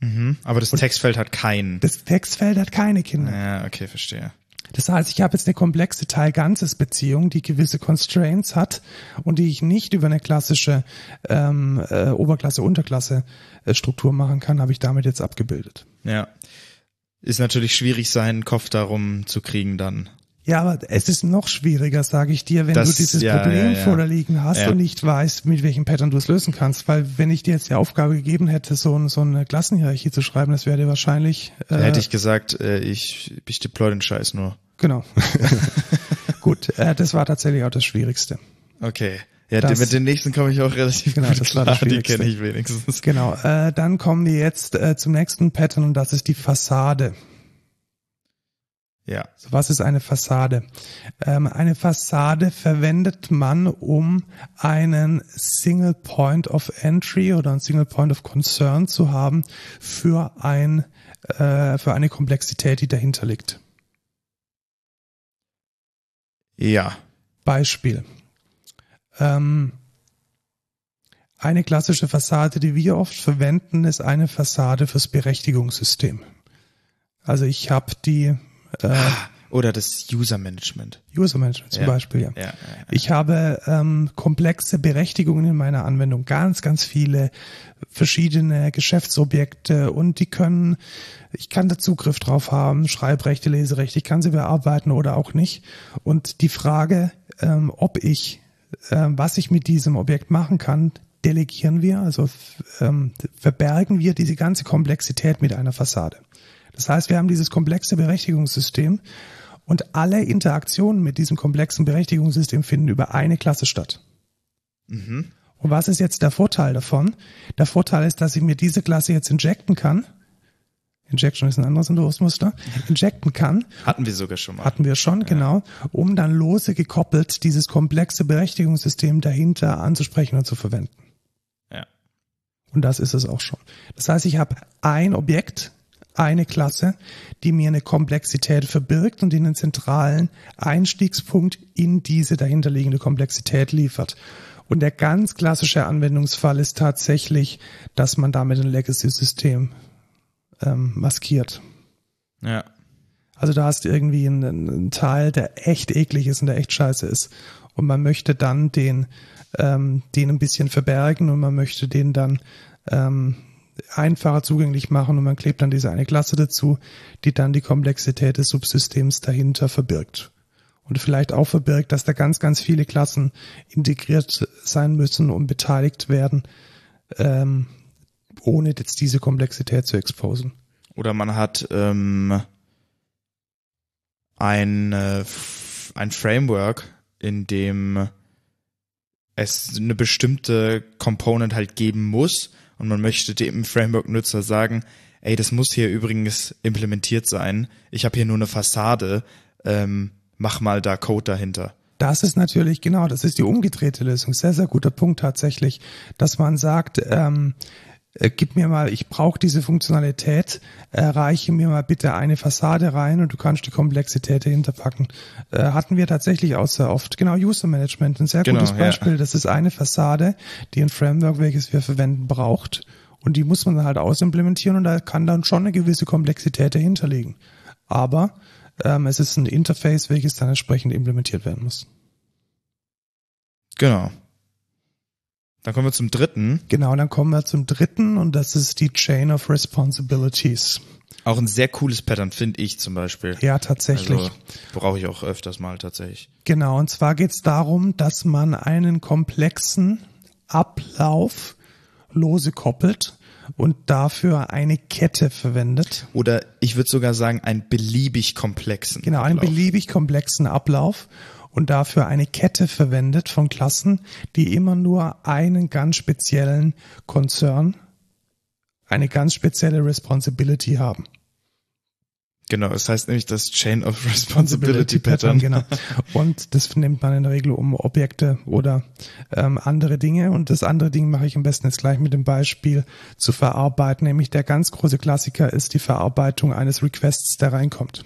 Mhm. Aber das Textfeld hat keinen. Das Textfeld hat keine Kinder. Ja, okay, verstehe. Das heißt, ich habe jetzt eine komplexe Teil-Ganzes-Beziehung, die gewisse Constraints hat und die ich nicht über eine klassische ähm, äh, Oberklasse-Unterklasse-Struktur machen kann, habe ich damit jetzt abgebildet. Ja. Ist natürlich schwierig, seinen Kopf darum zu kriegen dann. Ja, aber es ist noch schwieriger, sage ich dir, wenn Das- du dieses ja, Problem ja, ja. vor dir liegen hast und nicht weißt, mit welchem Pattern du es lösen kannst. Weil wenn ich dir jetzt die Aufgabe gegeben hätte, so, so eine Klassenhierarchie zu schreiben, das wäre dir wahrscheinlich äh, Da hätte ich gesagt, äh, ich, ich deploy den Scheiß nur. genau. (laughs) Gut, äh, das war tatsächlich auch das Schwierigste. Okay. Ja, Das- mit den nächsten komme ich auch relativ Genau, gut das war klar. das Die kenne ich wenigstens. Genau, äh, dann kommen wir jetzt äh, zum nächsten Pattern und das ist die Fassade. Ja. So, was ist eine Fassade? Ähm, eine Fassade verwendet man, um einen Single Point of Entry oder einen Single Point of Concern zu haben für ein äh, für eine Komplexität, die dahinter liegt. Ja. Beispiel. Ähm, eine klassische Fassade, die wir oft verwenden, ist eine Fassade fürs Berechtigungssystem. Also ich habe die äh, Oder das User Management. User Management zum Ja. Beispiel, ja. Ja, Ich habe ähm, komplexe Berechtigungen in meiner Anwendung, ganz, ganz viele verschiedene Geschäftsobjekte und die können, ich kann da Zugriff drauf haben, Schreibrechte, Leserechte, ich kann sie bearbeiten oder auch nicht. Und die Frage, ähm, ob ich, ähm, was ich mit diesem Objekt machen kann, delegieren wir, also ähm, verbergen wir diese ganze Komplexität mit einer Fassade. Das heißt, wir haben dieses komplexe Berechtigungssystem und alle Interaktionen mit diesem komplexen Berechtigungssystem finden über eine Klasse statt. Mhm. Und was ist jetzt der Vorteil davon? Der Vorteil ist, dass ich mir diese Klasse jetzt injecten kann. Injection ist ein anderes Entwurfsmuster. Injecten kann, Hatten wir sogar schon mal. hatten wir schon, genau, um dann lose gekoppelt dieses komplexe Berechtigungssystem dahinter anzusprechen und zu verwenden. Ja. Und das ist es auch schon. Das heißt, ich habe ein Objekt, eine Klasse, die mir eine Komplexität verbirgt und einen zentralen Einstiegspunkt in diese dahinterliegende Komplexität liefert. Und der ganz klassische Anwendungsfall ist tatsächlich, dass man damit ein Legacy-System ähm, maskiert. Ja. Also da hast du irgendwie einen, einen Teil, der echt eklig ist und der echt scheiße ist. und man möchte dann den, ähm, den ein bisschen verbergen und man möchte den dann ähm, einfacher zugänglich machen und man klebt dann diese eine Klasse dazu, die dann die Komplexität des Subsystems dahinter verbirgt. Und vielleicht auch verbirgt, dass da ganz, ganz viele Klassen integriert sein müssen und beteiligt werden, ähm, ohne jetzt diese Komplexität zu exposen. Oder man hat ähm, ein, äh, ein Framework, in dem es eine bestimmte Component halt geben muss und man möchte dem Framework-Nutzer sagen, ey, das muss hier übrigens implementiert sein. Ich habe hier nur eine Fassade. Ähm, mach mal da Code dahinter. Das ist natürlich genau, das ist die umgedrehte Lösung. Sehr, sehr guter Punkt tatsächlich, dass man sagt, ähm, äh, gib mir mal, ich brauche diese Funktionalität, erreiche mir mal bitte eine Fassade rein und du kannst die Komplexität dahinter packen. Äh, hatten wir tatsächlich auch sehr oft. Genau, User Management, ein sehr genau, gutes Beispiel. Ja. Das ist eine Fassade, die ein Framework, welches wir verwenden, braucht. Und die muss man dann halt ausimplementieren und da kann dann schon eine gewisse Komplexität dahinter liegen. Aber ähm, es ist ein Interface, welches dann entsprechend implementiert werden muss. Genau. Dann kommen wir zum dritten. Genau, dann kommen wir zum dritten und das ist die Chain of Responsibilities. Auch ein sehr cooles Pattern, finde ich zum Beispiel. Ja, tatsächlich. Also, Brauche ich auch öfters mal tatsächlich. Genau, und zwar geht es darum, dass man einen komplexen Ablauf lose koppelt und dafür eine Kette verwendet. Oder ich würde sogar sagen, einen beliebig komplexen. Genau, einen beliebig komplexen Ablauf und dafür eine Kette verwendet von Klassen, die immer nur einen ganz speziellen Konzern, eine ganz spezielle Responsibility haben. Genau, es heißt nämlich das Chain of Responsibility Pattern. Genau. Und das nimmt man in der Regel um Objekte oder ähm, andere Dinge. Und das andere Ding mache ich am besten jetzt gleich mit dem Beispiel zu verarbeiten. Nämlich der ganz große Klassiker ist die Verarbeitung eines Requests, der reinkommt.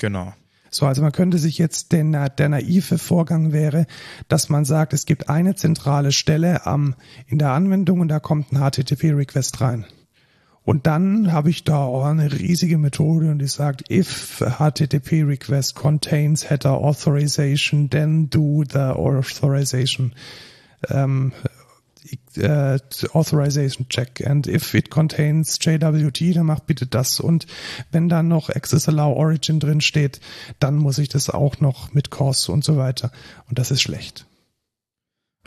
Genau. So, also man könnte sich jetzt den, der naive Vorgang wäre, dass man sagt, es gibt eine zentrale Stelle am, in der Anwendung und da kommt ein HTTP-Request rein. Und dann habe ich da auch eine riesige Methode und die sagt, if HTTP request contains header authorization, then do the authorization. Ähm, uh, Authorization Check. And if it contains JWT, dann macht bitte das. Und wenn dann noch Access Allow Origin drin steht, dann muss ich das auch noch mit CORS und so weiter. Und das ist schlecht.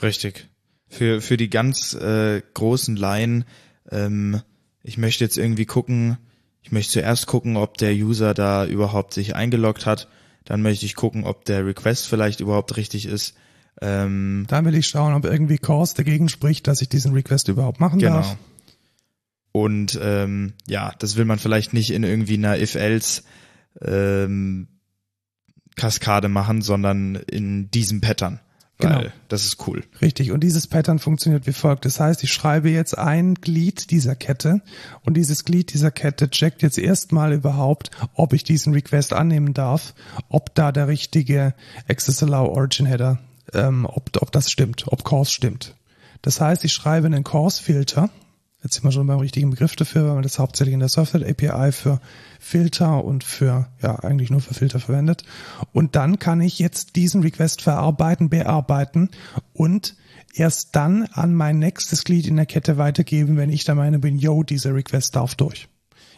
Richtig. Für, für die ganz äh, großen Laien, ähm, ich möchte jetzt irgendwie gucken, ich möchte zuerst gucken, ob der User da überhaupt sich eingeloggt hat, dann möchte ich gucken, ob der Request vielleicht überhaupt richtig ist ähm, Dann will ich schauen, ob irgendwie Cause dagegen spricht, dass ich diesen Request überhaupt machen genau. darf. Und ähm, ja, das will man vielleicht nicht in irgendwie einer if-else ähm, Kaskade machen, sondern in diesem Pattern. Weil genau. das ist cool. Richtig. Und dieses Pattern funktioniert wie folgt. Das heißt, ich schreibe jetzt ein Glied dieser Kette und dieses Glied dieser Kette checkt jetzt erstmal überhaupt, ob ich diesen Request annehmen darf, ob da der richtige Access Allow Origin Header ähm, ob, ob das stimmt, ob Course stimmt. Das heißt, ich schreibe einen Course-Filter. Jetzt sind wir schon beim richtigen Begriff dafür, weil man das hauptsächlich in der Software API für Filter und für, ja, eigentlich nur für Filter verwendet. Und dann kann ich jetzt diesen Request verarbeiten, bearbeiten und erst dann an mein nächstes Glied in der Kette weitergeben, wenn ich der Meinung bin, yo, dieser Request darf durch.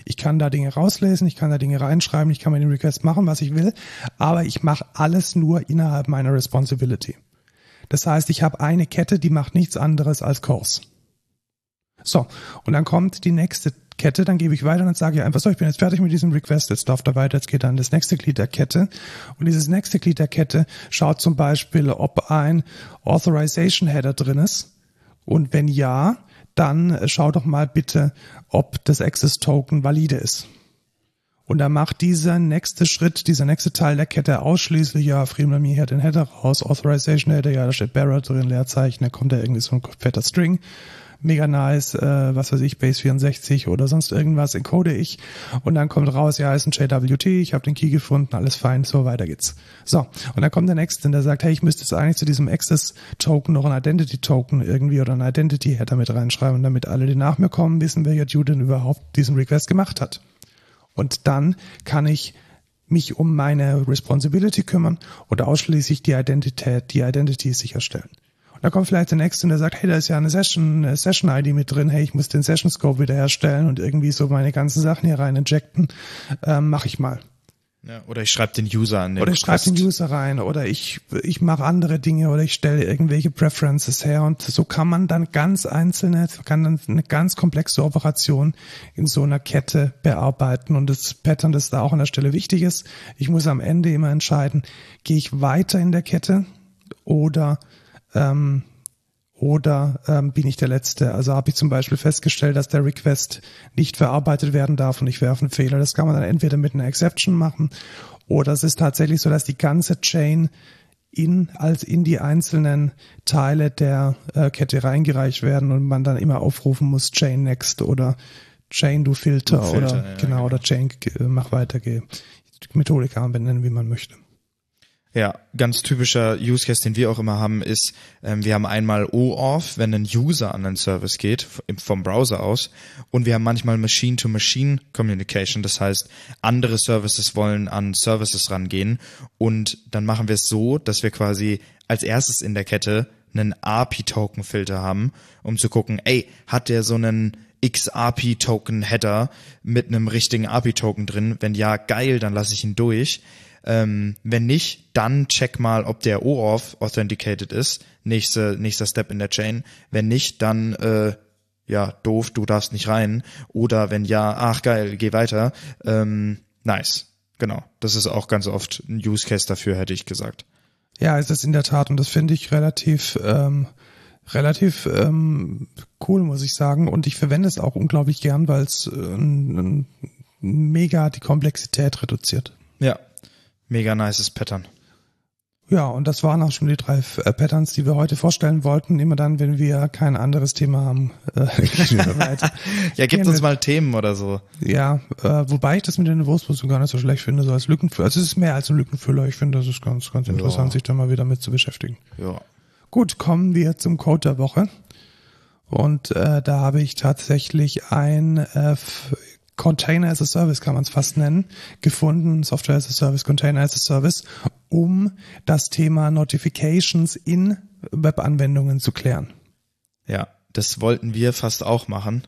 Ich kann da Dinge rauslesen, ich kann da Dinge reinschreiben, ich kann mir den Request machen, was ich will, aber ich mache alles nur innerhalb meiner Responsibility. Das heißt, ich habe eine Kette, die macht nichts anderes als Course. So, und dann kommt die nächste Kette, dann gebe ich weiter und dann sage ich einfach so, ich bin jetzt fertig mit diesem Request, jetzt darf da weiter, jetzt geht dann das nächste Glied der Kette. Und dieses nächste Glied der Kette schaut zum Beispiel, ob ein Authorization Header drin ist. Und wenn ja, dann schau doch mal bitte, ob das Access Token valide ist. Und dann macht dieser nächste Schritt, dieser nächste Teil der Kette ausschließlich, ja, Freeman mir hier den Header raus, Authorization Header, ja, da steht Bearer drin, Leerzeichen, da kommt da irgendwie so ein fetter String mega nice, äh, was weiß ich, Base 64 oder sonst irgendwas, encode ich und dann kommt raus, ja, ist ein JWT, ich habe den Key gefunden, alles fein, so weiter geht's. So, und dann kommt der Nächste, der sagt, hey, ich müsste jetzt eigentlich zu diesem Access-Token noch ein Identity-Token irgendwie oder ein Identity-Header mit reinschreiben, damit alle, die nach mir kommen, wissen, welcher Dude denn überhaupt diesen Request gemacht hat. Und dann kann ich mich um meine Responsibility kümmern oder ausschließlich die Identität, die Identity sicherstellen. Und da kommt vielleicht der Nächste und der sagt, hey, da ist ja eine Session, eine Session-ID mit drin, hey, ich muss den Session-Scope wiederherstellen und irgendwie so meine ganzen Sachen hier rein injecten, ähm, mache ich mal. Ja, oder ich schreibe den User an. Den oder ich schreibe den User rein oder ich, ich mache andere Dinge oder ich stelle irgendwelche Preferences her und so kann man dann ganz einzelne, kann dann eine ganz komplexe Operation in so einer Kette bearbeiten und das Pattern, das da auch an der Stelle wichtig ist, ich muss am Ende immer entscheiden, gehe ich weiter in der Kette oder ähm, oder ähm, bin ich der Letzte? Also habe ich zum Beispiel festgestellt, dass der Request nicht verarbeitet werden darf und ich werfe einen Fehler. Das kann man dann entweder mit einer Exception machen oder es ist tatsächlich so, dass die ganze Chain in als in die einzelnen Teile der äh, Kette reingereicht werden und man dann immer aufrufen muss Chain Next oder Chain du Filter, Filter oder ja, genau, genau oder Chain äh, mach weiter man benennen, wie man möchte. Ja, ganz typischer Use Case, den wir auch immer haben, ist, ähm, wir haben einmal OAuth, wenn ein User an einen Service geht, vom Browser aus, und wir haben manchmal Machine-to-Machine Communication, das heißt, andere Services wollen an Services rangehen und dann machen wir es so, dass wir quasi als erstes in der Kette einen API-Token-Filter haben, um zu gucken, ey, hat der so einen XAPI-Token-Header mit einem richtigen API-Token drin? Wenn ja, geil, dann lasse ich ihn durch. Ähm, wenn nicht, dann check mal, ob der OAuth authenticated ist. Nächste, nächster Step in der Chain. Wenn nicht, dann äh, ja, doof, du darfst nicht rein. Oder wenn ja, ach geil, geh weiter. Ähm, nice. Genau. Das ist auch ganz oft ein Use Case dafür, hätte ich gesagt. Ja, ist es in der Tat und das finde ich relativ ähm, relativ ähm, cool, muss ich sagen. Und ich verwende es auch unglaublich gern, weil es äh, mega die Komplexität reduziert. Ja, Mega nices Pattern. Ja, und das waren auch schon die drei äh, Patterns, die wir heute vorstellen wollten. Immer dann, wenn wir kein anderes Thema haben, äh, (laughs) (laughs) ja, gibt uns mal Themen oder so. Ja, äh, wobei ich das mit den Wurstbrüsten gar nicht so schlecht finde, so als Lückenfüller. Also es ist mehr als ein Lückenfüller. Ich finde, das ist ganz, ganz interessant, ja. sich da mal wieder mit zu beschäftigen. Ja. Gut, kommen wir zum Code der Woche. Und äh, da habe ich tatsächlich ein äh, Container as a Service kann man es fast nennen, gefunden, Software as a Service, Container as a Service, um das Thema Notifications in Webanwendungen zu klären. Ja, das wollten wir fast auch machen.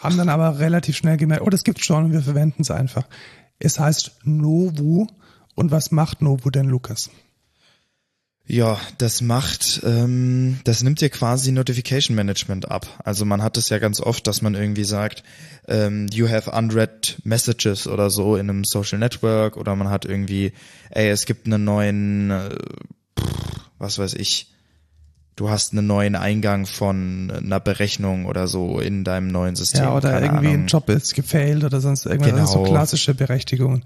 Haben dann aber relativ schnell gemerkt, oh, das gibt's schon und wir verwenden es einfach. Es heißt Novu. Und was macht Novu denn, Lukas? Ja, das macht, ähm, das nimmt dir quasi Notification Management ab. Also man hat es ja ganz oft, dass man irgendwie sagt, ähm, you have unread messages oder so in einem Social Network oder man hat irgendwie, ey, es gibt einen neuen, äh, was weiß ich, du hast einen neuen Eingang von einer Berechnung oder so in deinem neuen System. Ja, oder irgendwie Ahnung. ein Job ist gefailt oder sonst irgendwas. Genau. so klassische Berechtigungen.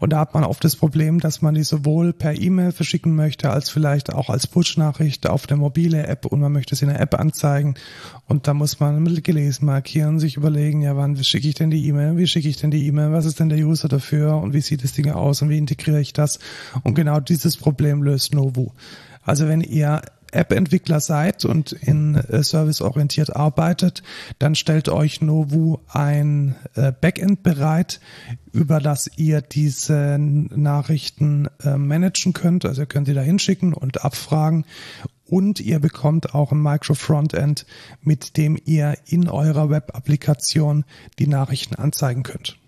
Und da hat man oft das Problem, dass man die sowohl per E-Mail verschicken möchte, als vielleicht auch als Push-Nachricht auf der mobile App und man möchte es in der App anzeigen. Und da muss man gelesen markieren, sich überlegen, ja, wann schicke ich denn die E-Mail? Wie schicke ich denn die E-Mail? Was ist denn der User dafür? Und wie sieht das Ding aus? Und wie integriere ich das? Und genau dieses Problem löst Novu. Also wenn ihr App-Entwickler seid und in äh, serviceorientiert arbeitet, dann stellt euch Novu ein äh, Backend bereit, über das ihr diese Nachrichten äh, managen könnt. Also ihr könnt die da hinschicken und abfragen. Und ihr bekommt auch ein Micro-Frontend, mit dem ihr in eurer Web-Applikation die Nachrichten anzeigen könnt.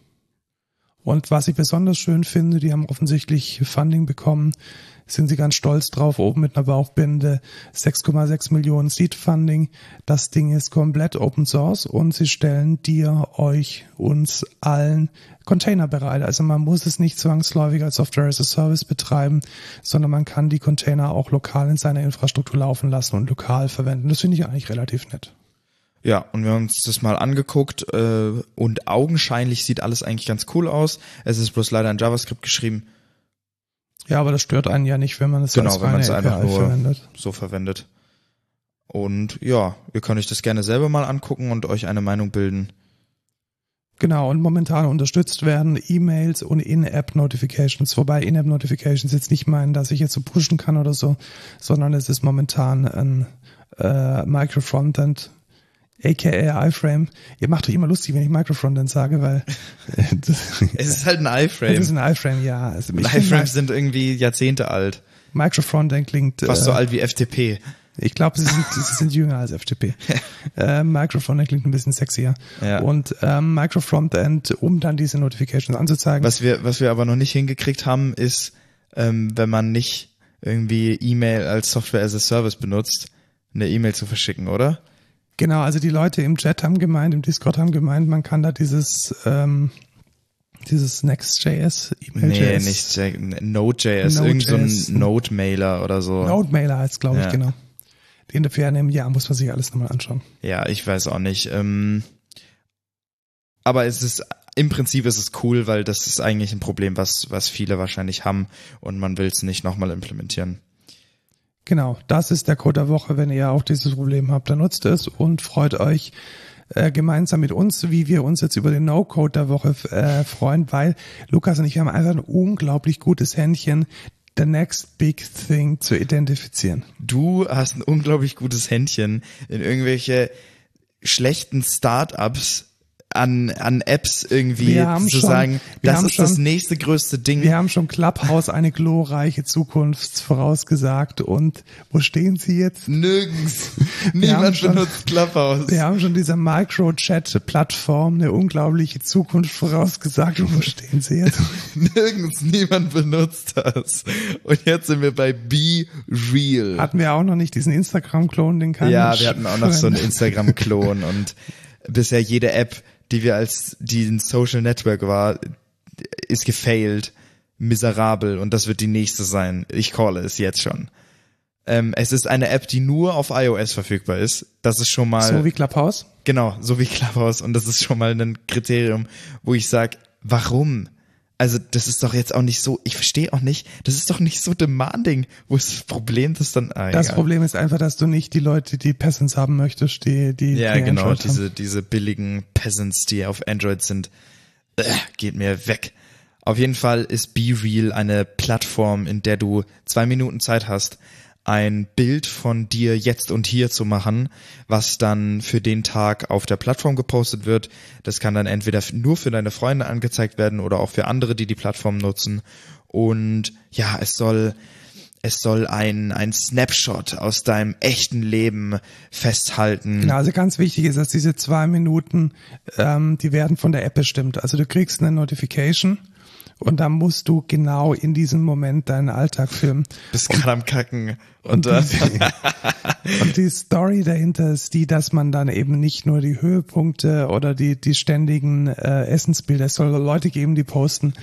Und was ich besonders schön finde, die haben offensichtlich Funding bekommen, sind sie ganz stolz drauf, oben mit einer Bauchbinde 6,6 Millionen Seed Funding. Das Ding ist komplett Open Source und sie stellen dir, euch, uns allen Container bereit. Also man muss es nicht zwangsläufig als Software as a Service betreiben, sondern man kann die Container auch lokal in seiner Infrastruktur laufen lassen und lokal verwenden. Das finde ich eigentlich relativ nett. Ja, und wir haben uns das mal angeguckt äh, und augenscheinlich sieht alles eigentlich ganz cool aus. Es ist bloß leider in JavaScript geschrieben. Ja, aber das stört einen ja nicht, wenn man es genau, wenn man es einfach nur verwendet. so verwendet. Und ja, ihr könnt euch das gerne selber mal angucken und euch eine Meinung bilden. Genau, und momentan unterstützt werden E-Mails und In-App-Notifications, wobei In-App-Notifications jetzt nicht meinen, dass ich jetzt so pushen kann oder so, sondern es ist momentan ein äh, Micro-Frontend aka iFrame. Ihr macht euch immer lustig, wenn ich Microfrontend sage, weil äh, (laughs) das, Es ist halt ein iFrame. ist ein iFrame, ja. Also iFrames sind irgendwie Jahrzehnte alt. Microfrontend klingt Fast äh, so alt wie FTP. Ich glaube, sie sind, sie sind jünger als FTP. (laughs) äh, Microfrontend klingt ein bisschen sexier. Ja. Und ähm, Microfrontend, um dann diese Notifications anzuzeigen. Was wir, was wir aber noch nicht hingekriegt haben, ist, ähm, wenn man nicht irgendwie E-Mail als Software as a Service benutzt, eine E-Mail zu verschicken, oder? Genau, also die Leute im Chat haben gemeint, im Discord haben gemeint, man kann da dieses ähm, dieses Next.js, Nee, E-Mail.js. nicht J- Node.js, Node.js. irgend so ein Node-Mailer oder so. Node-Mailer heißt, glaube ich, Ja. genau. Den der Ferne im Jahr muss man sich alles nochmal anschauen. Ja, ich weiß auch nicht. Ähm, aber es ist im Prinzip ist es cool, weil das ist eigentlich ein Problem, was was viele wahrscheinlich haben und man will es nicht nochmal implementieren. Genau, das ist der Code der Woche. Wenn ihr auch dieses Problem habt, dann nutzt es und freut euch äh, gemeinsam mit uns, wie wir uns jetzt über den No-Code der Woche äh, freuen, weil Lukas und ich haben einfach ein unglaublich gutes Händchen, the next big thing zu identifizieren. Du hast ein unglaublich gutes Händchen in irgendwelche schlechten Startups an, an Apps irgendwie zu sagen, das ist das schon- nächste größte Ding. Wir haben schon Clubhouse eine glorreiche Zukunft vorausgesagt und wo stehen sie jetzt? Nirgends. (laughs) Niemand benutzt Clubhouse. Wir haben schon dieser Micro-Chat-Plattform eine unglaubliche Zukunft vorausgesagt und wo stehen sie jetzt? (laughs) Nirgends. Niemand benutzt das. Und jetzt sind wir bei Be Real. Hatten wir auch noch nicht diesen Instagram-Klon, den kann Ja, wir hatten auch noch so einen Instagram-Klon und (laughs) bisher jede App, die wir als, die ein Social Network war, ist gefailt, miserabel und das wird die nächste sein. Ich calle es jetzt schon. Ähm, es ist eine App, die nur auf iOS verfügbar ist. Das ist schon mal, So wie Clubhouse? genau, so wie (laughs) Clubhouse und das ist schon mal ein Kriterium, wo ich sag, warum? Also das ist doch jetzt auch nicht so, ich verstehe auch nicht, das ist doch nicht so demanding. Wo ist das Problem, das dann, ah, Das egal. Problem ist einfach, dass du nicht die Leute, die Peasants haben möchtest, die, die, Ja, die genau, Android haben. diese, diese billigen Peasants, die auf Android sind, äh, geht mir weg. Auf jeden Fall ist BeReal eine Plattform, in der du zwei Minuten Zeit hast, ein Bild von dir jetzt und hier zu machen, was dann für den Tag auf der Plattform gepostet wird. Das kann dann entweder nur für deine Freunde angezeigt werden oder auch für andere, die die Plattform nutzen. Und ja, es soll es soll ein, ein Snapshot aus deinem echten Leben festhalten. Genau, also ganz wichtig ist, dass diese zwei Minuten, ähm, die werden von der App bestimmt. Also du kriegst eine Notification und dann musst du genau in diesem Moment deinen Alltag filmen. bist gerade am Kacken und dann (laughs) Und die Story dahinter ist die, dass man dann eben nicht nur die Höhepunkte oder die, die ständigen äh, Essensbilder, es soll Leute geben, die posten,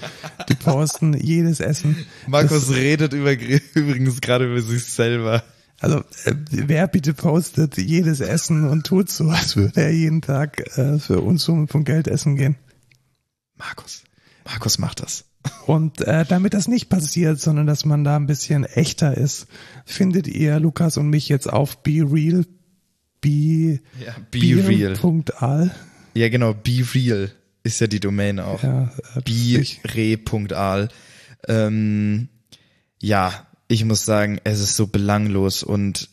die posten (laughs) jedes Essen. Markus redet über, übrigens gerade über sich selber. Also äh, wer bitte postet jedes Essen und tut so, als würde er jeden Tag äh, für Unsummen von Geld essen gehen. Markus. Markus macht das. Und äh, damit das nicht passiert, sondern dass man da ein bisschen echter ist, findet ihr Lukas und mich jetzt auf BeReal, be, Ja, be real. Punkt.al. Ja, genau, be real ist ja die Domain auch. Ja, äh, Bire.al. Ähm, ja, ich muss sagen, es ist so belanglos und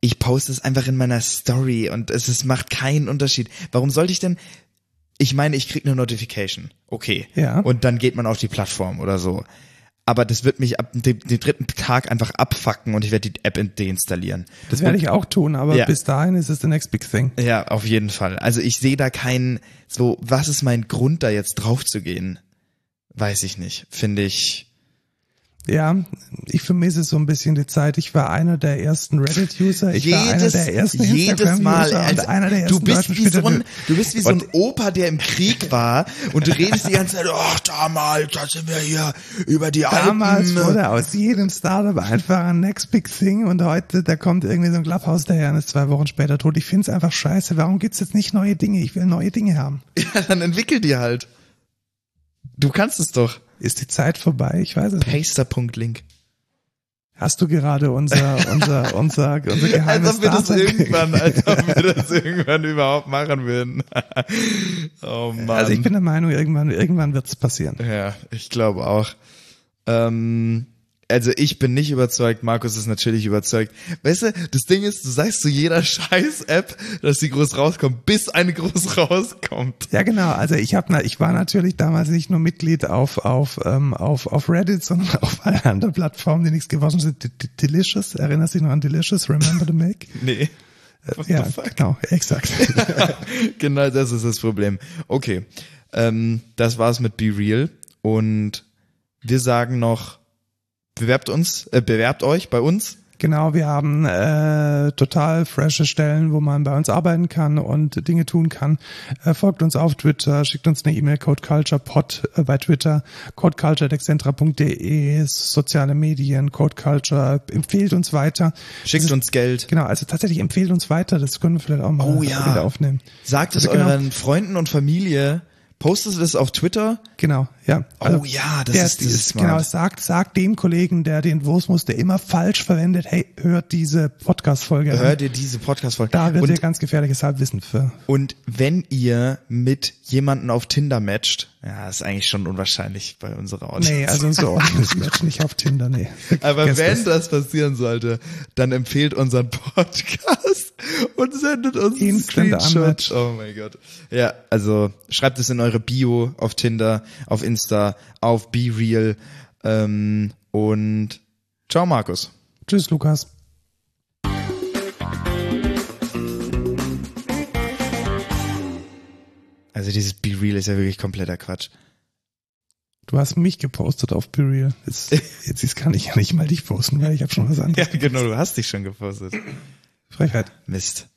ich poste es einfach in meiner Story und es ist, macht keinen Unterschied. Warum sollte ich denn, ich meine, ich krieg eine Notification. Okay. Ja. Und dann geht man auf die Plattform oder so. Aber das wird mich ab dem, dem dritten Tag einfach abfacken und ich werde die App deinstallieren. Das werde ich auch tun, aber Ja. bis dahin ist es the next big thing. Ja, auf jeden Fall. Also ich sehe da keinen, so, was ist mein Grund, da jetzt drauf zu gehen? Weiß ich nicht. Finde ich. Ja, ich vermisse so ein bisschen die Zeit. Ich war einer der ersten Reddit-User. Ich war einer der ersten jedes Mal, Alter, einer der du ersten bist deutschen wie so ein, du bist wie so ein Opa, der im Krieg war und du redest die ganze Zeit, ach, damals, da sind wir hier über die Damals Alpen. wurde aus jedem Startup einfach ein Next Big Thing und heute, da kommt irgendwie so ein Clubhouse daher und ist zwei Wochen später tot. Ich find's einfach scheiße. Warum gibt's jetzt nicht neue Dinge? Ich will neue Dinge haben. (laughs) Ja, dann entwickel die halt. Du kannst es doch. Ist die Zeit vorbei? Ich weiß es nicht. Paster.link. Hast du gerade unser, unser, (laughs) unser, unser geheimes Als ob wir das irgendwann, als ob wir (laughs) das irgendwann überhaupt machen würden. (laughs) oh Mann. Also ich bin der Meinung, irgendwann, irgendwann wird's passieren. Ja, ich glaube auch. Ähm, also ich bin nicht überzeugt, Markus ist natürlich überzeugt. Weißt du, das Ding ist, du sagst zu jeder (laughs) scheiß App, dass sie groß rauskommt, bis eine groß (laughs) rauskommt. Ja, genau. Also ich habe, ich war natürlich damals nicht nur Mitglied auf auf ähm, auf auf Reddit, sondern auf (laughs) allen anderen Plattformen, die nichts gewaschen sind. Delicious, erinnerst du dich noch an Delicious? Remember to make? Nee. What ja, genau, exakt. genau, das ist das Problem. Okay, ähm, das war's mit Be Real und wir sagen noch, bewerbt uns, äh, bewerbt euch bei uns. Genau, wir haben äh, total frische Stellen, wo man bei uns arbeiten kann und Dinge tun kann. Äh, folgt uns auf Twitter, schickt uns eine E-Mail, codeculturepod äh, bei Twitter, codeculture.excentra.de, soziale Medien, codeculture, empfehlt uns weiter. Schickt also, uns Geld. Genau, also tatsächlich empfehlt uns weiter, das können wir vielleicht auch mal oh, ja. wieder aufnehmen. Sagt es also, genau. euren Freunden und Familie, Postest du das auf Twitter? Genau, ja. Also oh ja, das der, ist, das ist Genau, sagt, sagt dem Kollegen, der den Wurstmuster immer falsch verwendet, hey, hört diese Podcast-Folge Hört ihr diese Podcast-Folge Da wird und, ihr ganz gefährliches Halbwissen für. Und wenn ihr mit jemanden auf Tinder matcht, ja, ist eigentlich schon unwahrscheinlich bei unserer Audience. Nee, also so ordentliches (laughs) Match nicht auf Tinder, nee. Aber wenn das. das passieren sollte, dann empfehlt unseren Podcast und sendet uns einen Screenshot. Oh mein Gott. Ja, also schreibt es in eure Bio auf Tinder, auf Insta, auf BeReal ähm, und ciao Markus. Tschüss Lukas. Also dieses Be Real ist ja wirklich kompletter Quatsch. Du hast mich gepostet auf Be Real. Jetzt, (laughs) jetzt kann ich ja nicht mal dich posten, weil ich habe schon was anderes. ja, genau, du hast dich schon gepostet. Frechheit. Mist.